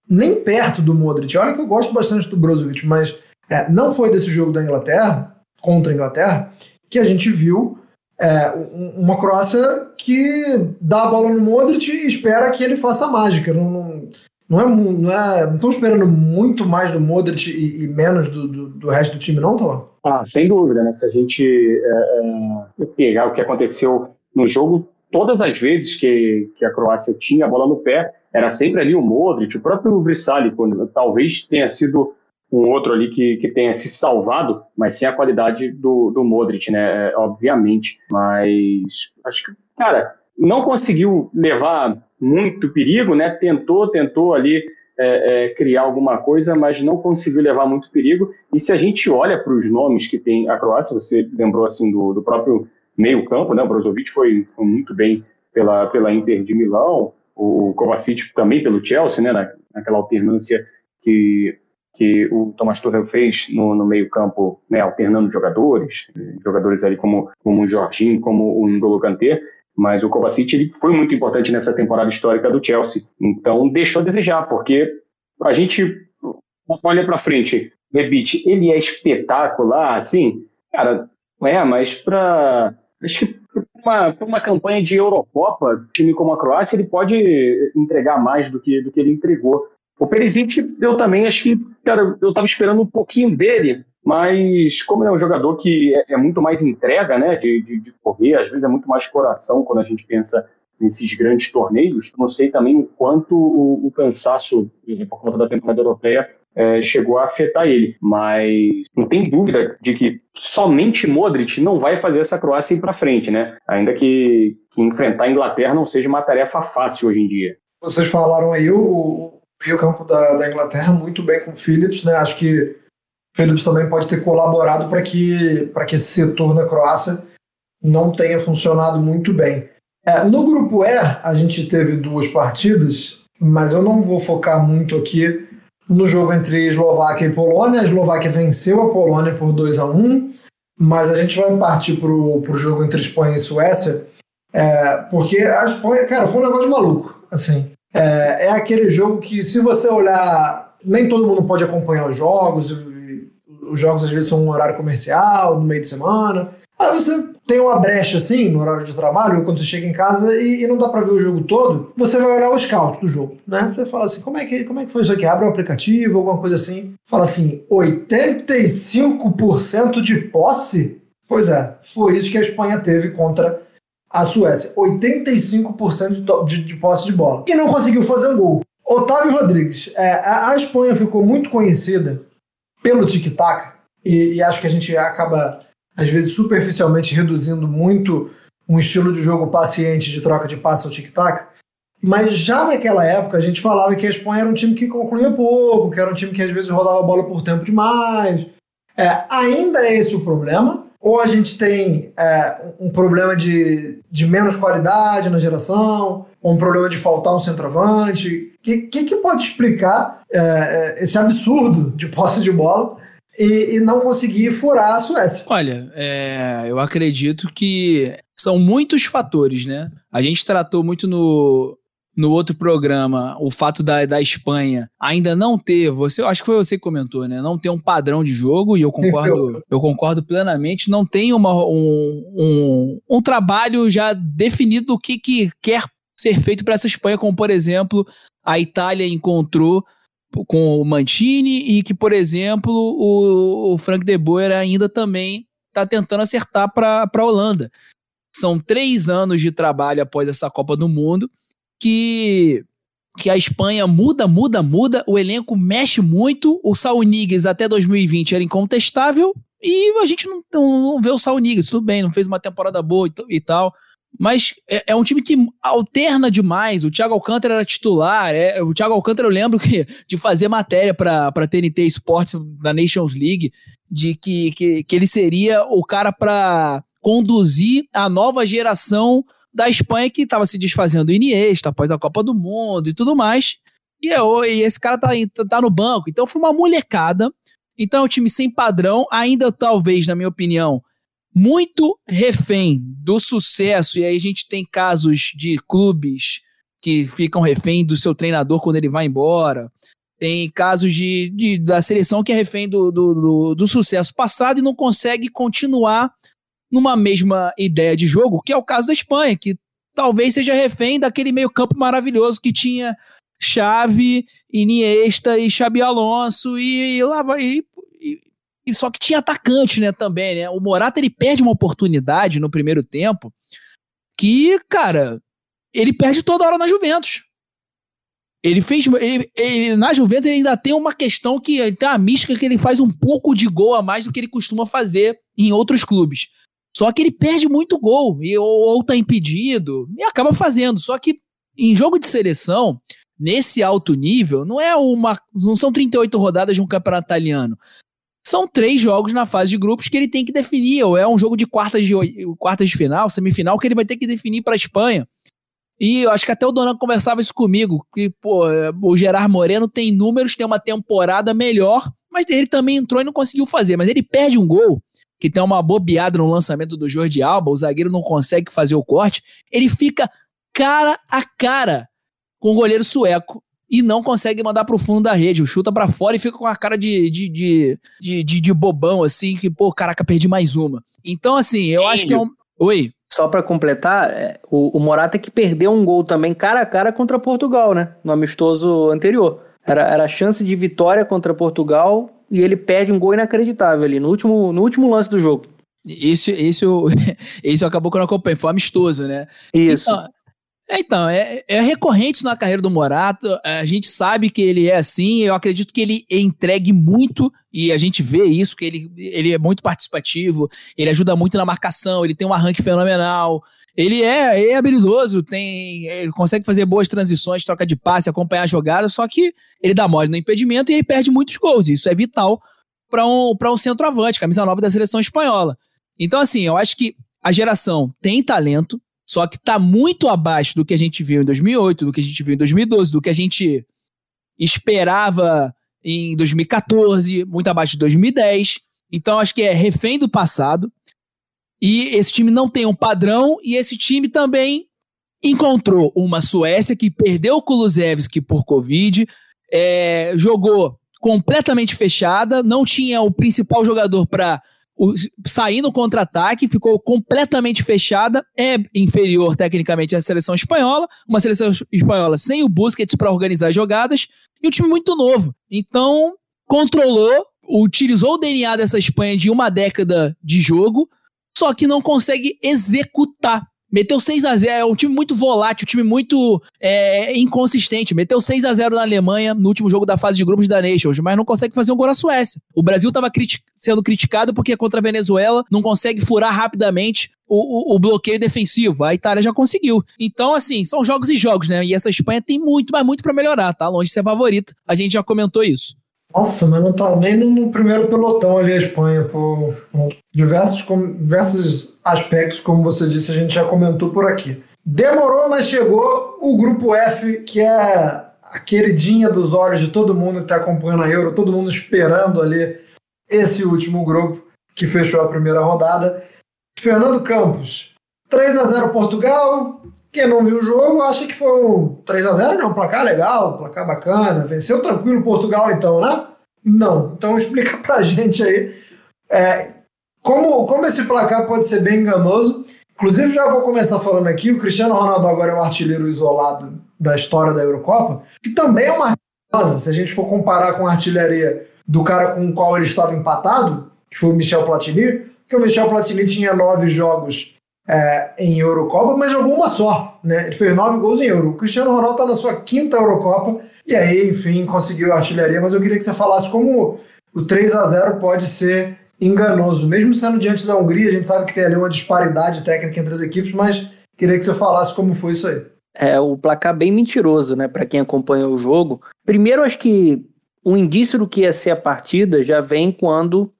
nem perto do Modric. Olha que eu gosto bastante do Brozovic, mas é, não foi desse jogo da Inglaterra, contra a Inglaterra, que a gente viu é, uma Croácia que dá a bola no Modric e espera que ele faça a mágica. Não, não, não é, não é, não estão esperando muito mais do Modric e, e menos do, do, do, resto do time, não, Tom? Ah, sem dúvida, né? Se a gente é, é, pegar o que aconteceu no jogo, todas as vezes que, que a Croácia tinha a bola no pé, era sempre ali o Modric, o próprio Vrissali, talvez tenha sido um outro ali que, que tenha se salvado, mas sem a qualidade do, do Modric, né? É, obviamente. Mas acho que, cara, não conseguiu levar muito perigo, né? Tentou, tentou ali é, é, criar alguma coisa, mas não conseguiu levar muito perigo. E se a gente olha para os nomes que tem a Croácia, você lembrou assim do, do próprio meio campo, né? O Brozovic foi, foi, muito bem pela, pela Inter de Milão, o Kovacic também pelo Chelsea, né? Na, naquela alternância que que o Thomas Tuchel fez no, no meio-campo, né, alternando jogadores, jogadores ali como, como o Jorginho, como o N'Golo Kanté, mas o Kovacic ele foi muito importante nessa temporada histórica do Chelsea. Então deixou a desejar, porque a gente olha para frente, Rebite, ele é espetacular, assim, cara, é, mas para acho que uma, uma campanha de Eurocopa, time como a Croácia, ele pode entregar mais do que, do que ele entregou. O Perisic, eu também acho que, cara, eu tava esperando um pouquinho dele, mas como ele é um jogador que é, é muito mais entrega, né, de, de, de, correr, às vezes é muito mais coração quando a gente pensa nesses grandes torneios, não sei também o quanto o, o cansaço, por conta da temporada europeia, é, chegou a afetar ele, mas não tem dúvida de que somente Modric não vai fazer essa Croácia ir para frente, né? Ainda que, que enfrentar a Inglaterra não seja uma tarefa fácil hoje em dia. Vocês falaram aí, o, meio campo da, da Inglaterra muito bem com o Phillips, né? Acho que o Phillips também pode ter colaborado para que, que esse setor na Croácia não tenha funcionado muito bem. É, no grupo E, a gente teve duas partidas, mas eu não vou focar muito aqui no jogo entre Eslováquia e Polônia. A Eslováquia venceu a Polônia por 2 a 1 mas a gente vai partir para o jogo entre Espanha e Suécia, É, porque a Espanha, cara, foi um negócio de maluco. Assim, é, é aquele jogo que, se você olhar, nem todo mundo pode acompanhar os jogos. Os jogos às vezes são um horário comercial, no meio de semana. Aí você tem uma brecha assim no horário de trabalho, quando você chega em casa e, e não dá para ver o jogo todo, você vai olhar o scout do jogo, né? Você vai falar assim, como é que, como é que foi isso aqui? Abre o um aplicativo, alguma coisa assim. Fala assim, 85% de posse? Pois é, foi isso que a Espanha teve contra a Suécia. 85% de, de posse de bola. E não conseguiu fazer um gol. Otávio Rodrigues, é, a, a, Espanha ficou muito conhecida pelo tic-tac, e, e acho que a gente acaba, às vezes, superficialmente reduzindo muito um estilo de jogo paciente de troca de passe ao tic-tac. Mas já naquela época a gente falava que a Espanha era um time que concluía pouco, que era um time que às vezes rodava a bola por tempo demais. É, ainda é esse o problema, ou a gente tem é, um problema de, de menos qualidade na geração, ou um problema de faltar um centroavante. O que, que, que, pode explicar é, é, esse absurdo de posse de bola e, e não conseguir furar a Suécia? Olha, é, eu acredito que são muitos fatores, né? A gente tratou muito no, no outro programa o fato da, da Espanha ainda não ter, você, acho que foi você que comentou, né? Não ter um padrão de jogo, e eu concordo, eu concordo plenamente, não tem uma, um, um, um trabalho já definido do que, que quer ser feito para essa Espanha, como por exemplo, a Itália encontrou com o Mantini e que, por exemplo, o, o Frank de Boer ainda também está tentando acertar para a Holanda. São três anos de trabalho após essa Copa do Mundo que que a Espanha muda, muda, muda, o elenco mexe muito, o Saul Niguez até 2020 era incontestável e a gente não, não vê o Saul Niguez, tudo bem, não fez uma temporada boa e, e tal, mas é, é, um time que alterna demais. O Thiago Alcântara era titular. É, o Thiago Alcântara, eu lembro que, de fazer matéria para TNT Sports da Nations League, de que, que, que ele seria o cara para conduzir a nova geração da Espanha que estava se desfazendo do Iniesta após a Copa do Mundo e tudo mais. E, eu, e esse cara tá, tá no banco. Então foi uma molecada. Então é um time sem padrão, ainda talvez, na minha opinião, muito refém do sucesso. E aí a gente tem casos de clubes que ficam refém do seu treinador quando ele vai embora. Tem casos de, de da seleção que é refém do, do, do, do sucesso passado e não consegue continuar numa mesma ideia de jogo, que é o caso da Espanha, que talvez seja refém daquele meio-campo maravilhoso que tinha Xavi, Iniesta e Xabi Alonso e, e lá vai. E, e, só que tinha atacante, né, também, né? O Morata ele perde uma oportunidade no primeiro tempo que, cara, ele perde toda hora na Juventus. Ele fez. Ele, ele, na Juventus ele ainda tem uma questão que tem uma mística que ele faz um pouco de gol a mais do que ele costuma fazer em outros clubes. Só que ele perde muito gol, e, ou, ou tá impedido, e acaba fazendo. Só que em jogo de seleção, nesse alto nível, não é uma. Não são 38 rodadas de um campeonato italiano. São três jogos na fase de grupos que ele tem que definir. Ou é um jogo de quartas de, quartas de final, semifinal, que ele vai ter que definir para a Espanha. E eu acho que até o Donan conversava isso comigo, que, pô, o Gerard Moreno tem números, tem uma temporada melhor, mas ele também entrou e não conseguiu fazer. Mas ele perde um gol que tem uma bobeada no lançamento do Jorge Alba, o zagueiro não consegue fazer o corte, ele fica cara a cara com o goleiro sueco e não consegue mandar pro fundo da rede, chuta para fora e fica com a cara de, de, de, de, bobão, assim, que, pô, caraca, perdi mais uma. Então, assim, eu acho que é um... Oi? Só para completar, é, o, Morata que perdeu um gol também cara a cara contra Portugal, né? No amistoso anterior. Era, era a chance de vitória contra Portugal e ele perde um gol inacreditável ali no último, no último lance do jogo. Isso, isso, isso acabou quando eu acompanhei, foi amistoso, né? Isso. Então, é, então, é, é recorrente na carreira do Morato, a gente sabe que ele é assim, eu acredito que ele entregue muito, e a gente vê isso, que ele, ele é muito participativo, ele ajuda muito na marcação, ele tem um arranque fenomenal, ele é, é habilidoso, tem, ele consegue fazer boas transições, troca de passe, acompanhar a jogada, só que ele dá mole no impedimento e ele perde muitos gols. Isso é vital para um, um centroavante, camisa nova da seleção espanhola. Então, assim, eu acho que a geração tem talento, só que está muito abaixo do que a gente viu em 2008, do que a gente viu em 2012, do que a gente esperava em 2014, muito abaixo de 2010. Então, acho que é refém do passado. E esse time não tem um padrão e esse time também encontrou uma Suécia que perdeu o Kulusevski por Covid, é, jogou completamente fechada, não tinha o principal jogador para sair no contra-ataque, ficou completamente fechada, é inferior tecnicamente à seleção espanhola, uma seleção espanhola sem o Busquets para organizar jogadas, e um time muito novo. Então, controlou, utilizou o DNA dessa Espanha de uma década de jogo, só que não consegue executar. Meteu 6 a 0 é um time muito volátil, um time muito é, inconsistente. Meteu 6 a 0 na Alemanha no último jogo da fase de grupos da Nations, mas não consegue fazer um gol na Suécia. O Brasil estava criti sendo criticado porque contra a Venezuela não consegue furar rapidamente o, o, o, bloqueio defensivo. A Itália já conseguiu. Então, assim, são jogos e jogos, né? E essa Espanha tem muito, mas muito para melhorar, tá? Longe de ser favorita. A gente já comentou isso. Nossa, mas não tá nem no primeiro pelotão ali a Espanha, por diversos, diversos aspectos, como você disse, a gente já comentou por aqui. Demorou, mas chegou o grupo F, que é a queridinha dos olhos de todo mundo que está acompanhando a Euro, todo mundo esperando ali esse último grupo que fechou a primeira rodada. Fernando Campos, 3 a 0 Portugal, quem não viu o jogo acha que foi um 3 a 0 não, placar legal, placar bacana, venceu tranquilo Portugal então, né? Não. Então explica pra gente aí é, como, como esse placar pode ser bem enganoso. Inclusive já vou começar falando aqui, o Cristiano Ronaldo agora é o artilheiro isolado da história da Eurocopa, que também é uma artilharia, se a gente for comparar com a artilharia do cara com o qual ele estava empatado, que foi o Michel Platini, que o Michel Platini tinha nove jogos é, em Eurocopa, mas jogou uma só. Né? Ele fez nove gols em Euro. O Cristiano Ronaldo está na sua quinta Eurocopa e aí, enfim, conseguiu a artilharia. Mas eu queria que você falasse como o 3 a 0 pode ser enganoso, mesmo sendo diante da Hungria. A gente sabe que tem ali uma disparidade técnica entre as equipes, mas queria que você falasse como foi isso aí. É, o placar bem mentiroso, né, para quem acompanhou o jogo. Primeiro, acho que o indício do que ia ser a partida já vem quando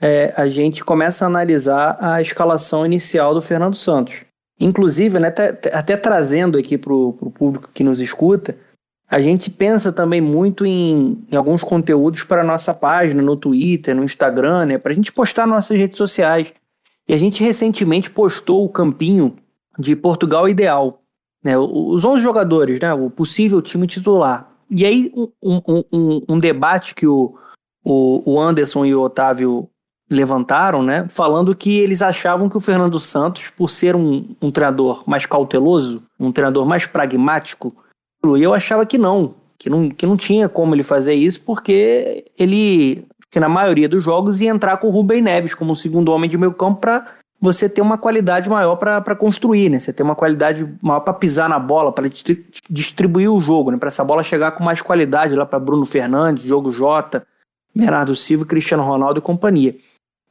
é, a gente começa a analisar a escalação inicial do Fernando Santos. Inclusive, né, até, até trazendo aqui para o público que nos escuta, a gente pensa também muito em, em alguns conteúdos para a nossa página, no Twitter, no Instagram, né, para a gente postar nossas redes sociais. E a gente recentemente postou o campinho de Portugal Ideal. Né, os 11 jogadores, né, o possível time titular. E aí, um, um, um, um debate que o, o, o Anderson e o Otávio levantaram, né, falando que eles achavam que o Fernando Santos, por ser um, um treinador mais cauteloso, um treinador mais pragmático, e eu achava que não, que não, que não tinha como ele fazer isso, porque ele, que na maioria dos jogos, ia entrar com o Rubem Neves como segundo homem de meio campo para você ter uma qualidade maior para construir, né? Você ter uma qualidade maior para pisar na bola, para distribuir o jogo, né? Para essa bola chegar com mais qualidade lá para Bruno Fernandes, Diogo Jota, Bernardo Silva, Cristiano Ronaldo e companhia.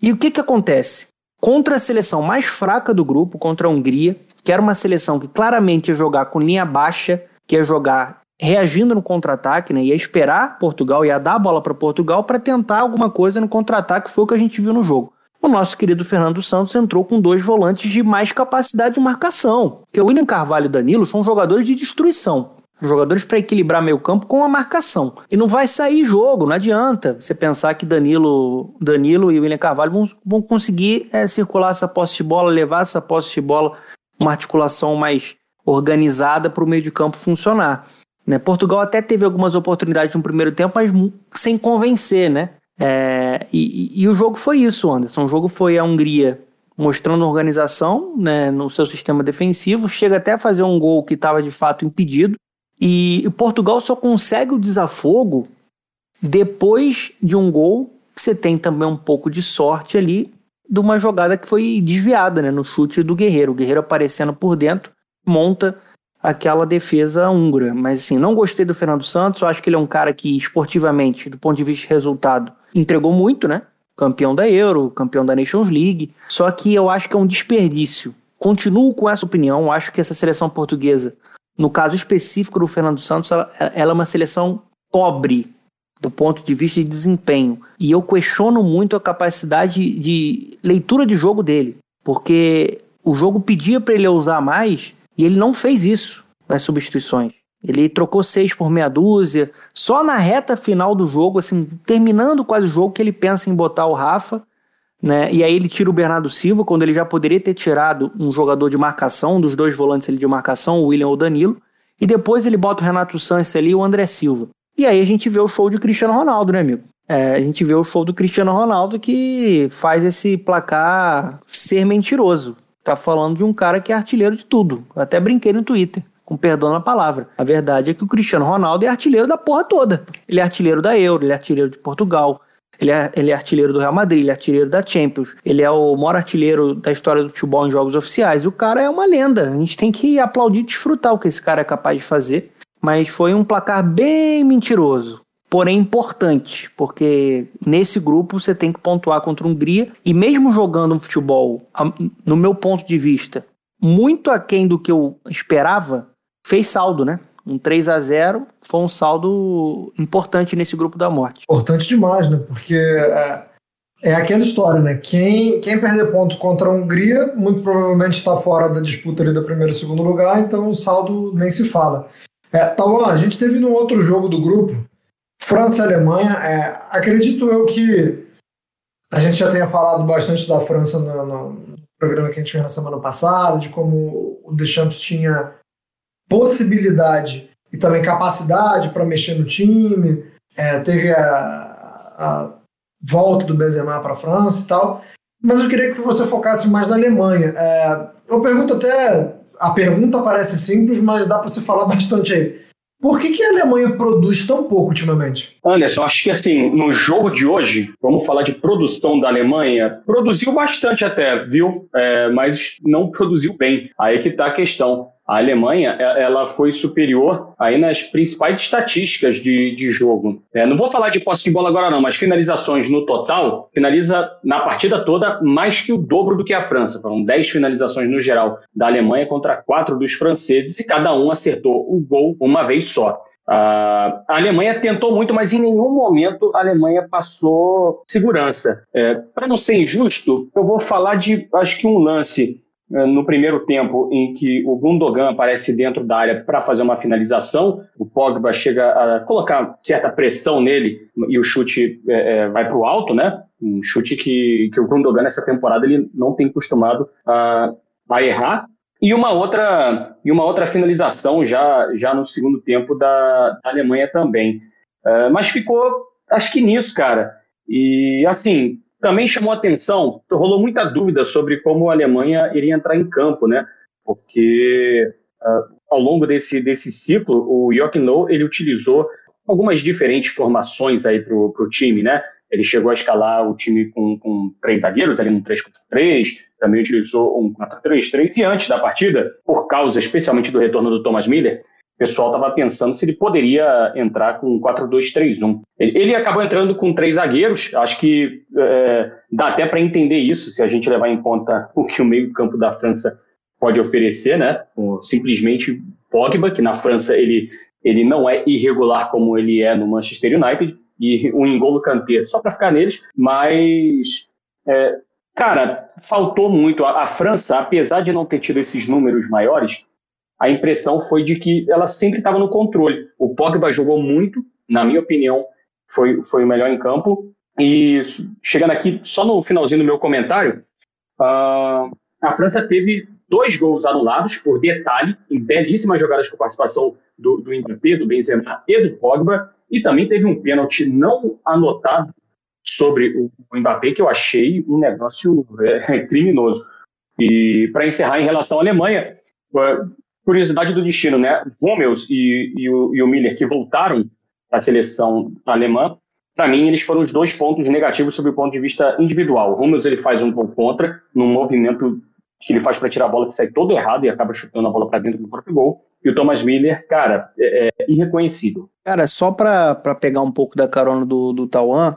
E o que, que acontece? Contra a seleção mais fraca do grupo, contra a Hungria, que era uma seleção que claramente ia jogar com linha baixa, que ia jogar reagindo no contra-ataque, né? ia esperar Portugal, ia dar a bola para Portugal para tentar alguma coisa no contra-ataque, foi o que a gente viu no jogo. O nosso querido Fernando Santos entrou com dois volantes de mais capacidade de marcação, que o William Carvalho e Danilo são jogadores de destruição. Jogadores para equilibrar meio campo com a marcação. E não vai sair jogo, não adianta você pensar que Danilo, Danilo e William Carvalho vão, vão conseguir é, circular essa posse de bola, levar essa posse de bola, uma articulação mais organizada para o meio de campo funcionar. Né? Portugal até teve algumas oportunidades no primeiro tempo, mas sem convencer, né? É, e, e, o jogo foi isso, Anderson. O jogo foi a Hungria mostrando organização né, no seu sistema defensivo, chega até a fazer um gol que estava de fato impedido, e Portugal só consegue o desafogo depois de um gol que você tem também um pouco de sorte ali de uma jogada que foi desviada, né, no chute do Guerreiro. O Guerreiro aparecendo por dentro, monta aquela defesa húngara. Mas assim, não gostei do Fernando Santos, eu acho que ele é um cara que esportivamente, do ponto de vista de resultado, entregou muito, né? Campeão da Euro, campeão da Nations League. Só que eu acho que é um desperdício. Continuo com essa opinião, acho que essa seleção portuguesa no caso específico do Fernando Santos, ela, ela é uma seleção pobre do ponto de vista de desempenho. E eu questiono muito a capacidade de leitura de jogo dele, porque o jogo pedia para ele usar mais e ele não fez isso nas substituições. Ele trocou seis por meia dúzia. Só na reta final do jogo, assim, terminando quase o jogo, que ele pensa em botar o Rafa. Né? E aí ele tira o Bernardo Silva, quando ele já poderia ter tirado um jogador de marcação, um dos dois volantes ali de marcação, o William ou o Danilo. E depois ele bota o Renato Sanches ali e o André Silva. E aí a gente vê o show de Cristiano Ronaldo, né, amigo? É, a gente vê o show do Cristiano Ronaldo que faz esse placar ser mentiroso. Tá falando de um cara que é artilheiro de tudo. Eu até brinquei no Twitter, com perdão na palavra. A verdade é que o Cristiano Ronaldo é artilheiro da porra toda. Ele é artilheiro da Euro, ele é artilheiro de Portugal, ele é, ele é artilheiro do Real Madrid, ele é artilheiro da Champions, ele é o maior artilheiro da história do futebol em jogos oficiais. O cara é uma lenda. A gente tem que aplaudir e desfrutar o que esse cara é capaz de fazer. Mas foi um placar bem mentiroso porém importante, porque nesse grupo você tem que pontuar contra a Hungria e mesmo jogando um futebol, no meu ponto de vista, muito aquém do que eu esperava, fez saldo, né? Um 3 a 0 foi um saldo importante nesse grupo da morte. Importante demais, né? Porque é, é aquela história, né? Quem, quem perder ponto contra a Hungria, muito provavelmente está fora da disputa ali do primeiro e segundo lugar, então o saldo nem se fala. É, a gente teve no outro jogo do grupo, França e Alemanha, é, acredito eu que a gente já tenha falado bastante da França no, no, programa que a gente fez na semana passada, de como o Deschamps tinha possibilidade e também capacidade para mexer no time, é, teve a, a, volta do Benzema para a França e tal, mas eu queria que você focasse mais na Alemanha. É, eu pergunto até, a pergunta parece simples, mas dá para você falar bastante aí. Por que, que a Alemanha produz tão pouco ultimamente? Anderson, acho que assim, no jogo de hoje, vamos falar de produção da Alemanha, produziu bastante até, viu? É, mas não produziu bem. Aí que tá a questão. A Alemanha é, ela foi superior aí nas principais estatísticas de, de jogo. É, não vou falar de posse de bola agora não, mas finalizações no total, finaliza na partida toda mais que o dobro do que a França. Foram 10 finalizações no geral da Alemanha contra 4 dos franceses e cada um acertou o gol uma vez só. a Alemanha tentou muito, mas em nenhum momento a Alemanha passou segurança. É, Para não ser injusto, eu vou falar de, acho que um lance no primeiro tempo em que o Gundogan aparece dentro da área para fazer uma finalização, o Pogba chega a colocar certa pressão nele e o chute é, é, vai para o alto, né? Um chute que, que o Gundogan nessa temporada ele não tem costumado a, a errar. E uma outra e uma outra finalização já já no segundo tempo da, da Alemanha também. Mas ficou, acho que nisso, cara. E assim, também chamou atenção, rolou muita dúvida sobre como a Alemanha iria entrar em campo, né? Porque uh, ao longo desse, desse ciclo, o Joachim Löw, ele utilizou algumas diferentes formações aí para o time, né? Ele chegou a escalar o time com, com três zagueiros, ali no 3-4-3, também utilizou um 4-3-3, e antes da partida, por causa especialmente do retorno do Thomas Miller, o pessoal estava pensando se ele poderia entrar com 4-2-3-1. Ele acabou entrando com três zagueiros, acho que é, dá até para entender isso, se a gente levar em conta o que o meio-campo da França pode oferecer, né? Simplesmente Pogba, que na França ele, ele não é irregular como ele é no Manchester United, e o Engolo Kanté, só para ficar neles, mas. É, cara, faltou muito. A, a França, apesar de não ter tido esses números maiores, a impressão foi de que ela sempre estava no controle. O Pogba jogou muito, na minha opinião, foi, foi o melhor em campo. E chegando aqui, só no finalzinho do meu comentário, uh, a França teve dois gols anulados por detalhe, em belíssimas jogadas com participação do, do Mbappé, do Benzema e do Pogba, e também teve um pênalti não anotado sobre o Mbappé, que eu achei um negócio é, criminoso. E para encerrar, em relação à Alemanha, curiosidade do destino, né? Hummels e, e, o, e o Miller, que voltaram à seleção alemã, para mim, eles foram os dois pontos negativos sob o ponto de vista individual. O Hummels ele faz um gol contra, num movimento que ele faz para tirar a bola que sai todo errado e acaba chutando a bola para dentro do próprio gol. E o Thomas Miller, cara, é, é irreconhecível. Cara, só para pegar um pouco da carona do, do Tauan,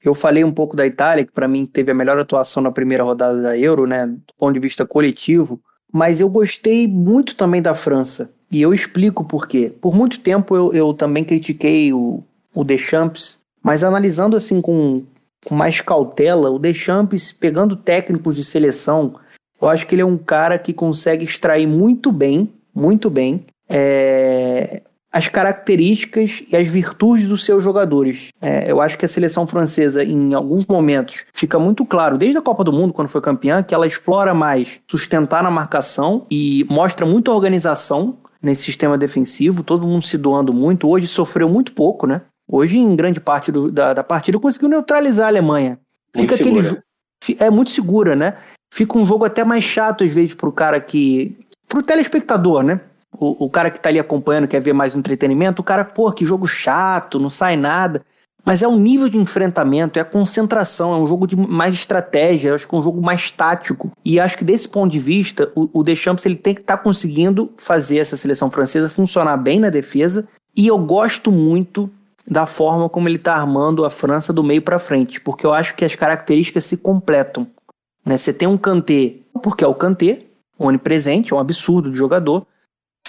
eu falei um pouco da Itália, que para mim teve a melhor atuação na primeira rodada da Euro, né, do ponto de vista coletivo mas eu gostei muito também da França. E eu explico por quê. Por muito tempo eu, eu também critiquei o, o Deschamps, mas analisando assim com, com mais cautela, o Deschamps pegando técnicos de seleção, eu acho que ele é um cara que consegue extrair muito bem, muito bem, é, as características e as virtudes dos seus jogadores. É, eu acho que a seleção francesa, em alguns momentos, fica muito claro, desde a Copa do Mundo, quando foi campeã, que ela explora mais sustentar na marcação e mostra muita organização nesse sistema defensivo, todo mundo se doando muito. Hoje sofreu muito pouco, né? Hoje, em grande parte do, da, da partida, conseguiu neutralizar a Alemanha. Fica Muito aquele. segura. É muito segura, né? Fica um jogo até mais chato, às vezes, pro cara que. pro telespectador, né? O, o cara que tá ali acompanhando, quer ver mais entretenimento, o cara, pô, que jogo chato, não sai nada. Mas é um nível de enfrentamento, é a concentração, é um jogo de mais estratégia, acho que é um jogo mais tático. E acho que desse ponto de vista, o, o Deschamps ele tem que estar conseguindo fazer essa seleção francesa funcionar bem na defesa. E eu gosto muito da forma como ele está armando a França do meio para frente, porque eu acho que as características se completam. Né? Você tem um Kanté, porque é o Kanté, onipresente, é um absurdo de jogador.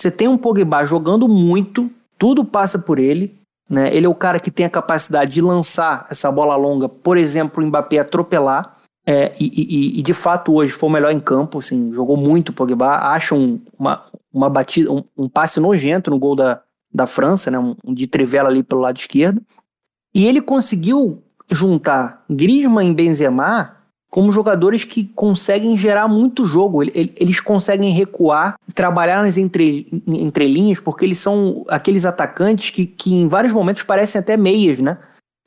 Você tem um Pogba jogando muito, tudo passa por ele. Né? Ele é o cara que tem a capacidade de lançar essa bola longa, por exemplo, o Mbappé atropelar. É, e, e- e, de fato hoje foi o melhor em campo, assim, jogou muito o Pogba. Acha um, uma, uma batida, um, um passe nojento no gol da, da França, né? um, de trivela ali pelo lado esquerdo. E ele conseguiu juntar Griezmann e Benzema como jogadores que conseguem gerar muito jogo. Ele- ele- Eles conseguem recuar, trabalhar nas entre, entrelinhas, porque eles são aqueles atacantes que, que em vários momentos parecem até meias, né?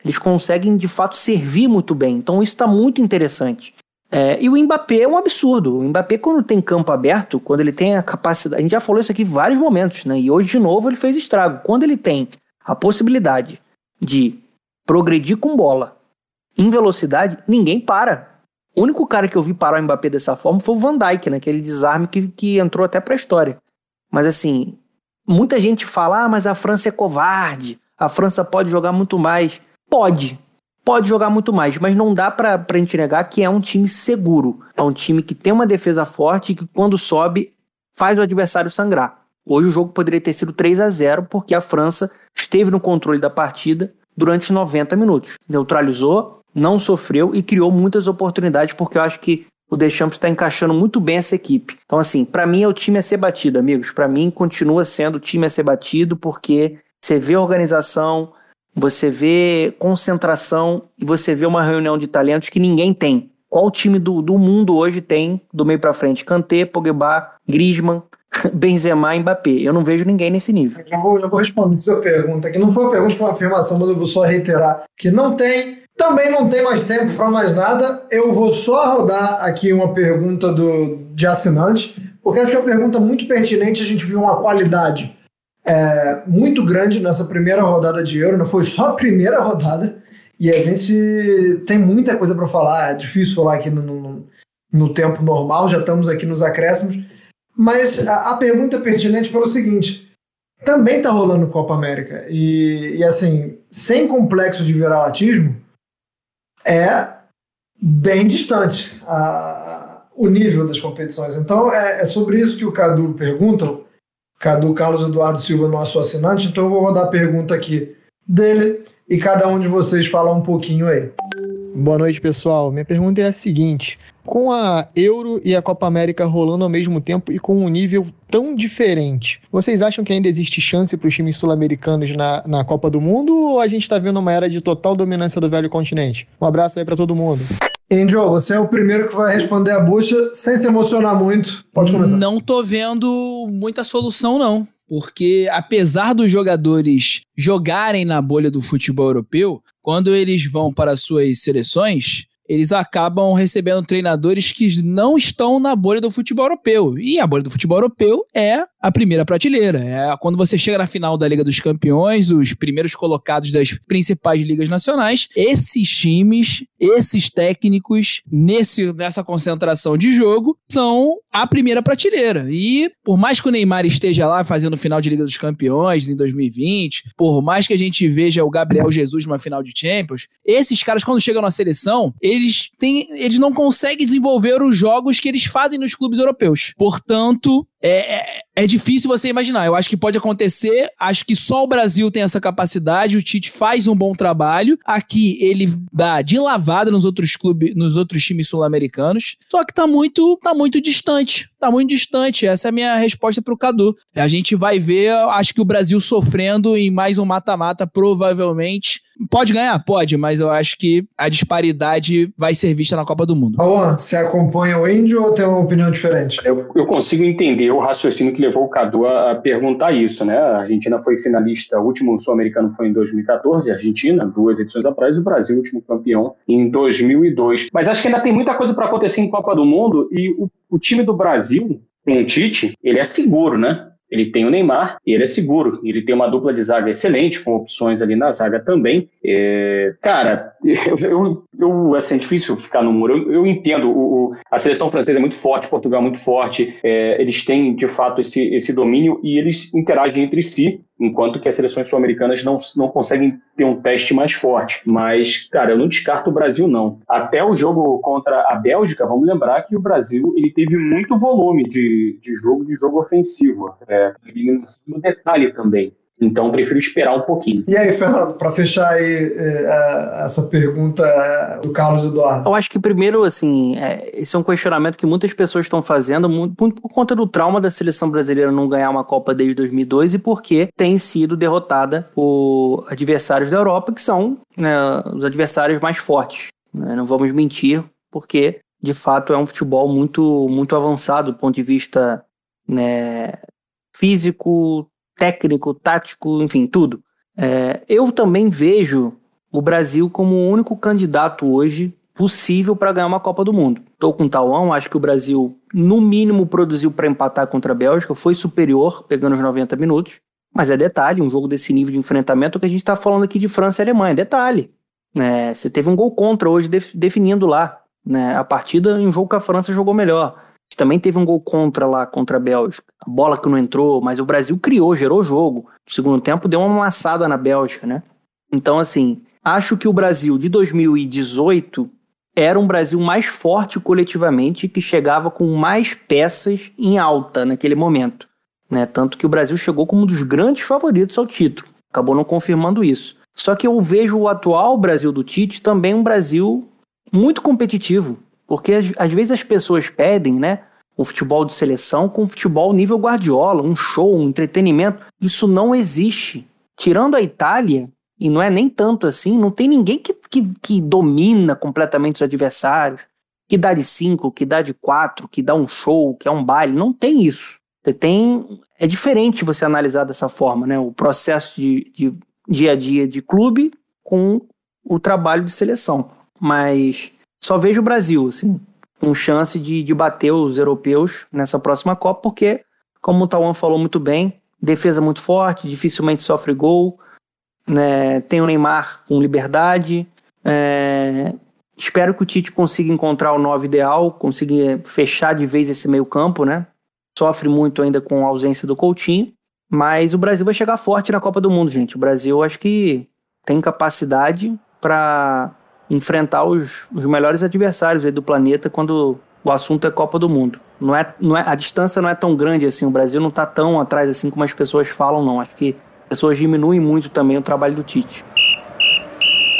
Eles conseguem de fato servir muito bem. Então isso está muito interessante. É, e o Mbappé é um absurdo. O Mbappé, quando tem campo aberto, quando ele tem a capacidade. A gente já falou isso aqui em vários momentos, né? E hoje, de novo, ele fez estrago. Quando ele tem a possibilidade de progredir com bola em velocidade, ninguém para. O único cara que eu vi parar o Mbappé dessa forma foi o Van Dijk, né? Aquele desarme que, que entrou até pra história. Mas assim, muita gente fala, ah, mas a França é covarde, a França pode jogar muito mais. Pode, pode jogar muito mais, mas não dá pra, pra gente negar que é um time seguro. É um time que tem uma defesa forte e que quando sobe faz o adversário sangrar. Hoje o jogo poderia ter sido 3 a 0 porque a França esteve no controle da partida durante 90 minutos. Neutralizou, não sofreu e criou muitas oportunidades porque eu acho que o Deschamps está encaixando muito bem essa equipe. Então assim, para mim é o time a ser batido, amigos. Para mim continua sendo o time a ser batido porque você vê organização, você vê concentração e você vê uma reunião de talentos que ninguém tem. Qual time do, do mundo hoje tem do meio para frente? Kanté, Pogba, Griezmann, Benzema e Mbappé. Eu não vejo ninguém nesse nível. Já vou, já vou responder sua pergunta, que não foi uma pergunta, foi uma afirmação, mas eu vou só reiterar que não tem. Também não tem mais tempo para mais nada. Eu vou só rodar aqui uma pergunta do, de assinante, porque acho que é uma pergunta muito pertinente. A gente viu uma qualidade é, muito grande nessa primeira rodada de Euro, não foi só a primeira rodada, e a gente tem muita coisa para falar. É difícil falar aqui no, no, no tempo normal, já estamos aqui nos acréscimos. Mas a, a pergunta pertinente pelo seguinte: também tá rolando Copa América. E, e, assim, sem complexo de viralatismo, é bem distante a- o nível das competições. Então é, é sobre isso que o Cadu pergunta. Cadu Carlos Eduardo Silva, nosso assinante. Então eu vou rodar a pergunta aqui dele e cada um de vocês fala um pouquinho aí. Boa noite, pessoal. Minha pergunta é a seguinte: com a Euro e a Copa América rolando ao mesmo tempo e com um nível tão diferente, vocês acham que ainda existe chance para os times sul-americanos na, na Copa do Mundo ou a gente está vendo uma era de total dominância do velho continente? Um abraço aí para todo mundo. Angel, você é o primeiro que vai responder a bucha sem se emocionar muito. Pode começar. Não tô vendo muita solução, não. Porque apesar dos jogadores jogarem na bolha do futebol europeu, quando eles vão para suas seleções, eles acabam recebendo treinadores que não estão na bolha do futebol europeu. E a bolha do futebol europeu é a primeira prateleira. É quando você chega na final da Liga dos Campeões, os primeiros colocados das principais ligas nacionais, esses times, esses técnicos, nesse, nessa concentração de jogo, são a primeira prateleira. E por mais que o Neymar esteja lá fazendo final de Liga dos Campeões em 2020, por mais que a gente veja o Gabriel Jesus numa final de Champions, esses caras, quando chegam na seleção, eles, têm, eles não conseguem desenvolver os jogos que eles fazem nos clubes europeus. Portanto, é, é, é difícil você imaginar. Eu acho que pode acontecer. Acho que só o Brasil tem essa capacidade. O Tite faz um bom trabalho. Aqui ele dá de lavada nos outros clubes, nos outros times sul-americanos. Só que tá muito, tá muito distante. Tá muito distante. Essa é a minha resposta pro Cadu. A gente vai ver, acho que o Brasil sofrendo em mais um mata-mata, provavelmente. Pode ganhar? Pode, mas eu acho que a disparidade vai ser vista na Copa do Mundo. Alan, você acompanha o índio ou tem uma opinião diferente? Eu, eu consigo entender o raciocínio que levou o Cadu a, a perguntar isso, né? A Argentina foi finalista, o último sul-americano foi em 2014, a Argentina, duas edições atrás, e o Brasil, o último campeão, em 2002. Mas acho que ainda tem muita coisa para acontecer em Copa do Mundo e o, o time do Brasil, com o Tite, ele é seguro, né? Ele tem o Neymar e ele é seguro. Ele tem uma dupla de zaga excelente, com opções ali na zaga também. É, cara, eu, eu, eu, assim, é difícil ficar no muro. Eu, eu entendo, o, o, a seleção francesa é muito forte, Portugal é muito forte. É, eles têm, de fato, esse, esse domínio e eles interagem entre si enquanto que as seleções sul-americanas não, não conseguem ter um teste mais forte. Mas, cara, eu não descarto o Brasil, não. Até o jogo contra a Bélgica, vamos lembrar que o Brasil ele teve muito volume de, de jogo, de jogo ofensivo. É, no detalhe também. Então, prefiro esperar um pouquinho. E aí, Fernando, para fechar aí é, essa pergunta do Carlos Eduardo. Eu acho que primeiro, assim, é, esse é um questionamento que muitas pessoas estão fazendo muito, muito, por conta do trauma da seleção brasileira não ganhar uma Copa desde 2002 e porque tem sido derrotada por adversários da Europa, que são né, os adversários mais fortes. Né? Não vamos mentir, porque de fato é um futebol muito, muito avançado do ponto de vista né, físico, técnico, tático, enfim, tudo. É, eu também vejo o Brasil como o único candidato hoje possível para ganhar uma Copa do Mundo. Estou com o Tauão, acho que o Brasil, no mínimo, produziu para empatar contra a Bélgica, foi superior, pegando os 90 minutos. Mas é detalhe, um jogo desse nível de enfrentamento que a gente está falando aqui de França e Alemanha. Detalhe. Né? Você teve um gol contra hoje definindo lá. Né? A partida em um jogo que a França jogou melhor também teve um gol contra lá, contra a Bélgica. A bola que não entrou, mas o Brasil criou, gerou jogo. No segundo tempo deu uma amassada na Bélgica, né? Então, assim, acho que o Brasil de 2018 era um Brasil mais forte coletivamente, que chegava com mais peças em alta naquele momento. Né? Tanto que o Brasil chegou como um dos grandes favoritos ao título. Acabou não confirmando isso. Só que eu vejo o atual Brasil do Tite também um Brasil muito competitivo. Porque às vezes as pessoas pedem, né? O futebol de seleção com o futebol nível Guardiola, um show, um entretenimento. Isso não existe. Tirando a Itália, e não é nem tanto assim, não tem ninguém que, que, que domina completamente os adversários, que dá de cinco, que dá de quatro, que dá um show, que é um baile. Não tem isso. Você tem. É diferente você analisar dessa forma, né? O processo de, de dia a dia de clube com o trabalho de seleção. Mas só vejo o Brasil, assim, com chance de, de bater os europeus nessa próxima Copa, porque, como o Tawan falou muito bem, defesa muito forte, dificilmente sofre gol, né, tem o Neymar com liberdade. É, espero que o Tite consiga encontrar o 9 ideal, consiga fechar de vez esse meio campo, né? Sofre muito ainda com a ausência do Coutinho, mas o Brasil vai chegar forte na Copa do Mundo, gente. O Brasil acho que tem capacidade para enfrentar os, os melhores adversários do planeta quando o assunto é Copa do Mundo. Não é, não é, a distância não é tão grande assim, o Brasil não está tão atrás assim como as pessoas falam, não. Acho que as pessoas diminuem muito também o trabalho do Tite.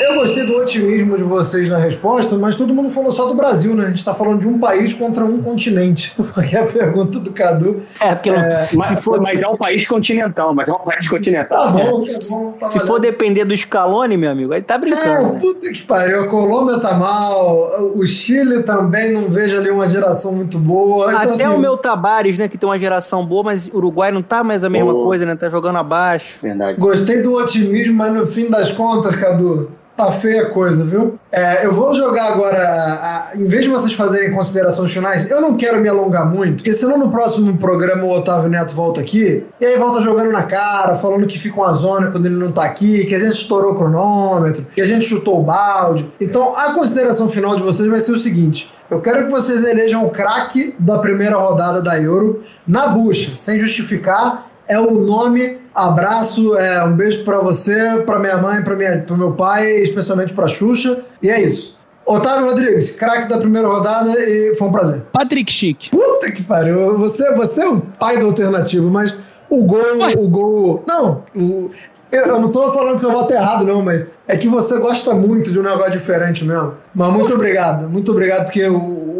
Eu gostei do otimismo de vocês na resposta, mas todo mundo falou só do Brasil, né? A gente tá falando de um país contra um continente. Porque a pergunta do Cadu. É, porque é, se mas, for, mas é um país continental, mas é um país continental. Tá bom, tá bom. Tá se for depender do Scaloni, meu amigo, aí tá brincando. É, né? puta que pariu. A Colômbia tá mal, o Chile também não vejo ali uma geração muito boa. Então, Até assim, o meu Tabares, né, que tem uma geração boa, mas o Uruguai não tá mais a mesma oh. coisa, né? Tá jogando abaixo. Verdade. Gostei do otimismo, mas no fim das contas, Cadu, Tá feia a coisa, viu? É, eu vou jogar agora, a, a, em vez de vocês fazerem considerações finais, eu não quero me alongar muito, porque senão no próximo programa o Otávio Neto volta aqui, e aí volta jogando na cara, falando que fica uma zona quando ele não tá aqui, que a gente estourou o cronômetro, que a gente chutou o balde. Então a consideração final de vocês vai ser o seguinte: eu quero que vocês elejam o craque da primeira rodada da Euro na bucha, sem justificar, é o nome Abraço, é, um beijo para você, para minha mãe, para meu pai, especialmente para Xuxa. E é isso. Otávio Rodrigues, craque da primeira rodada e foi um prazer. Patrick Chic. Puta que pariu. Você, você é o pai do alternativo, mas o gol. Ué. O gol. Não, o- eu, eu não tô falando que seu voto é errado, não, mas é que você gosta muito de um negócio diferente mesmo. Mas muito obrigado. Muito obrigado, porque o,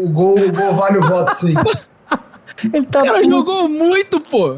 o gol, o gol vale o voto, sim. Ele tá O cara jogou muito, pô.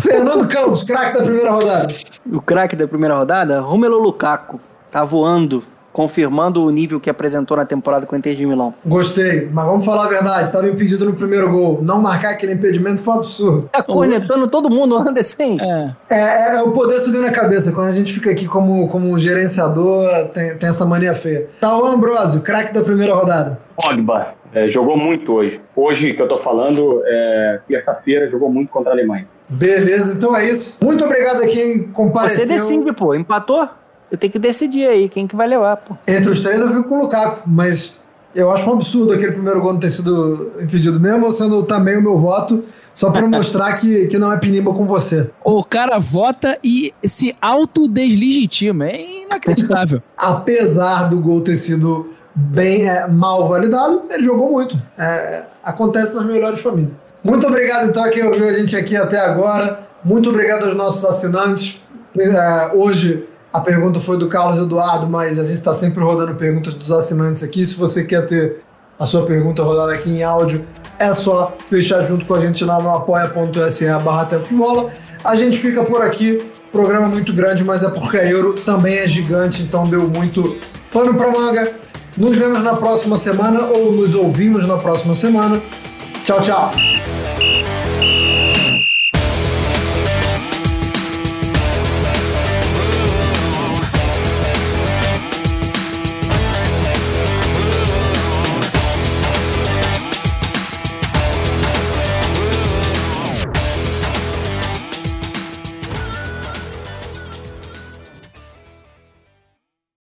Fernando Campos, craque da primeira rodada. O craque da primeira rodada, Romelu Lukaku, tá voando, confirmando o nível que apresentou na temporada com o Inter de Milão. Gostei, mas vamos falar a verdade. Estava impedido no primeiro gol. Não marcar aquele impedimento foi um absurdo. Tá cornetando todo mundo, Anderson. É. É, é o poder subir na cabeça. Quando a gente fica aqui como, como gerenciador, tem, tem essa mania feia. Tauan Ambrosio, craque da primeira rodada. Pogba é, jogou muito hoje. Hoje que eu tô falando, é, terça-feira, jogou muito contra a Alemanha. Beleza, então é isso. Muito obrigado a quem compareceu. Você decide, pô. Empatou? Eu tenho que decidir aí quem que vai levar, pô. Entre os três eu fico com o Lukaku, mas eu acho um absurdo aquele primeiro gol não ter sido impedido mesmo, sendo também o meu voto, só para mostrar que, que não é pinimba com você. O cara vota e se autodeslegitima. É inacreditável. Apesar do gol ter sido bem é, mal validado, ele jogou muito. É, acontece nas melhores famílias. Muito obrigado, então, a quem ouviu a gente aqui até agora. Muito obrigado aos nossos assinantes. É, hoje a pergunta foi do Carlos Eduardo, mas a gente está sempre rodando perguntas dos assinantes aqui. Se você quer ter a sua pergunta rodada aqui em áudio, é só fechar junto com a gente lá no apoia.se barra tempo de bola. A gente fica por aqui. Programa muito grande, mas é porque a Euro também é gigante, então deu muito pano para manga. Nos vemos na próxima semana ou nos ouvimos na próxima semana. Tchau, tchau.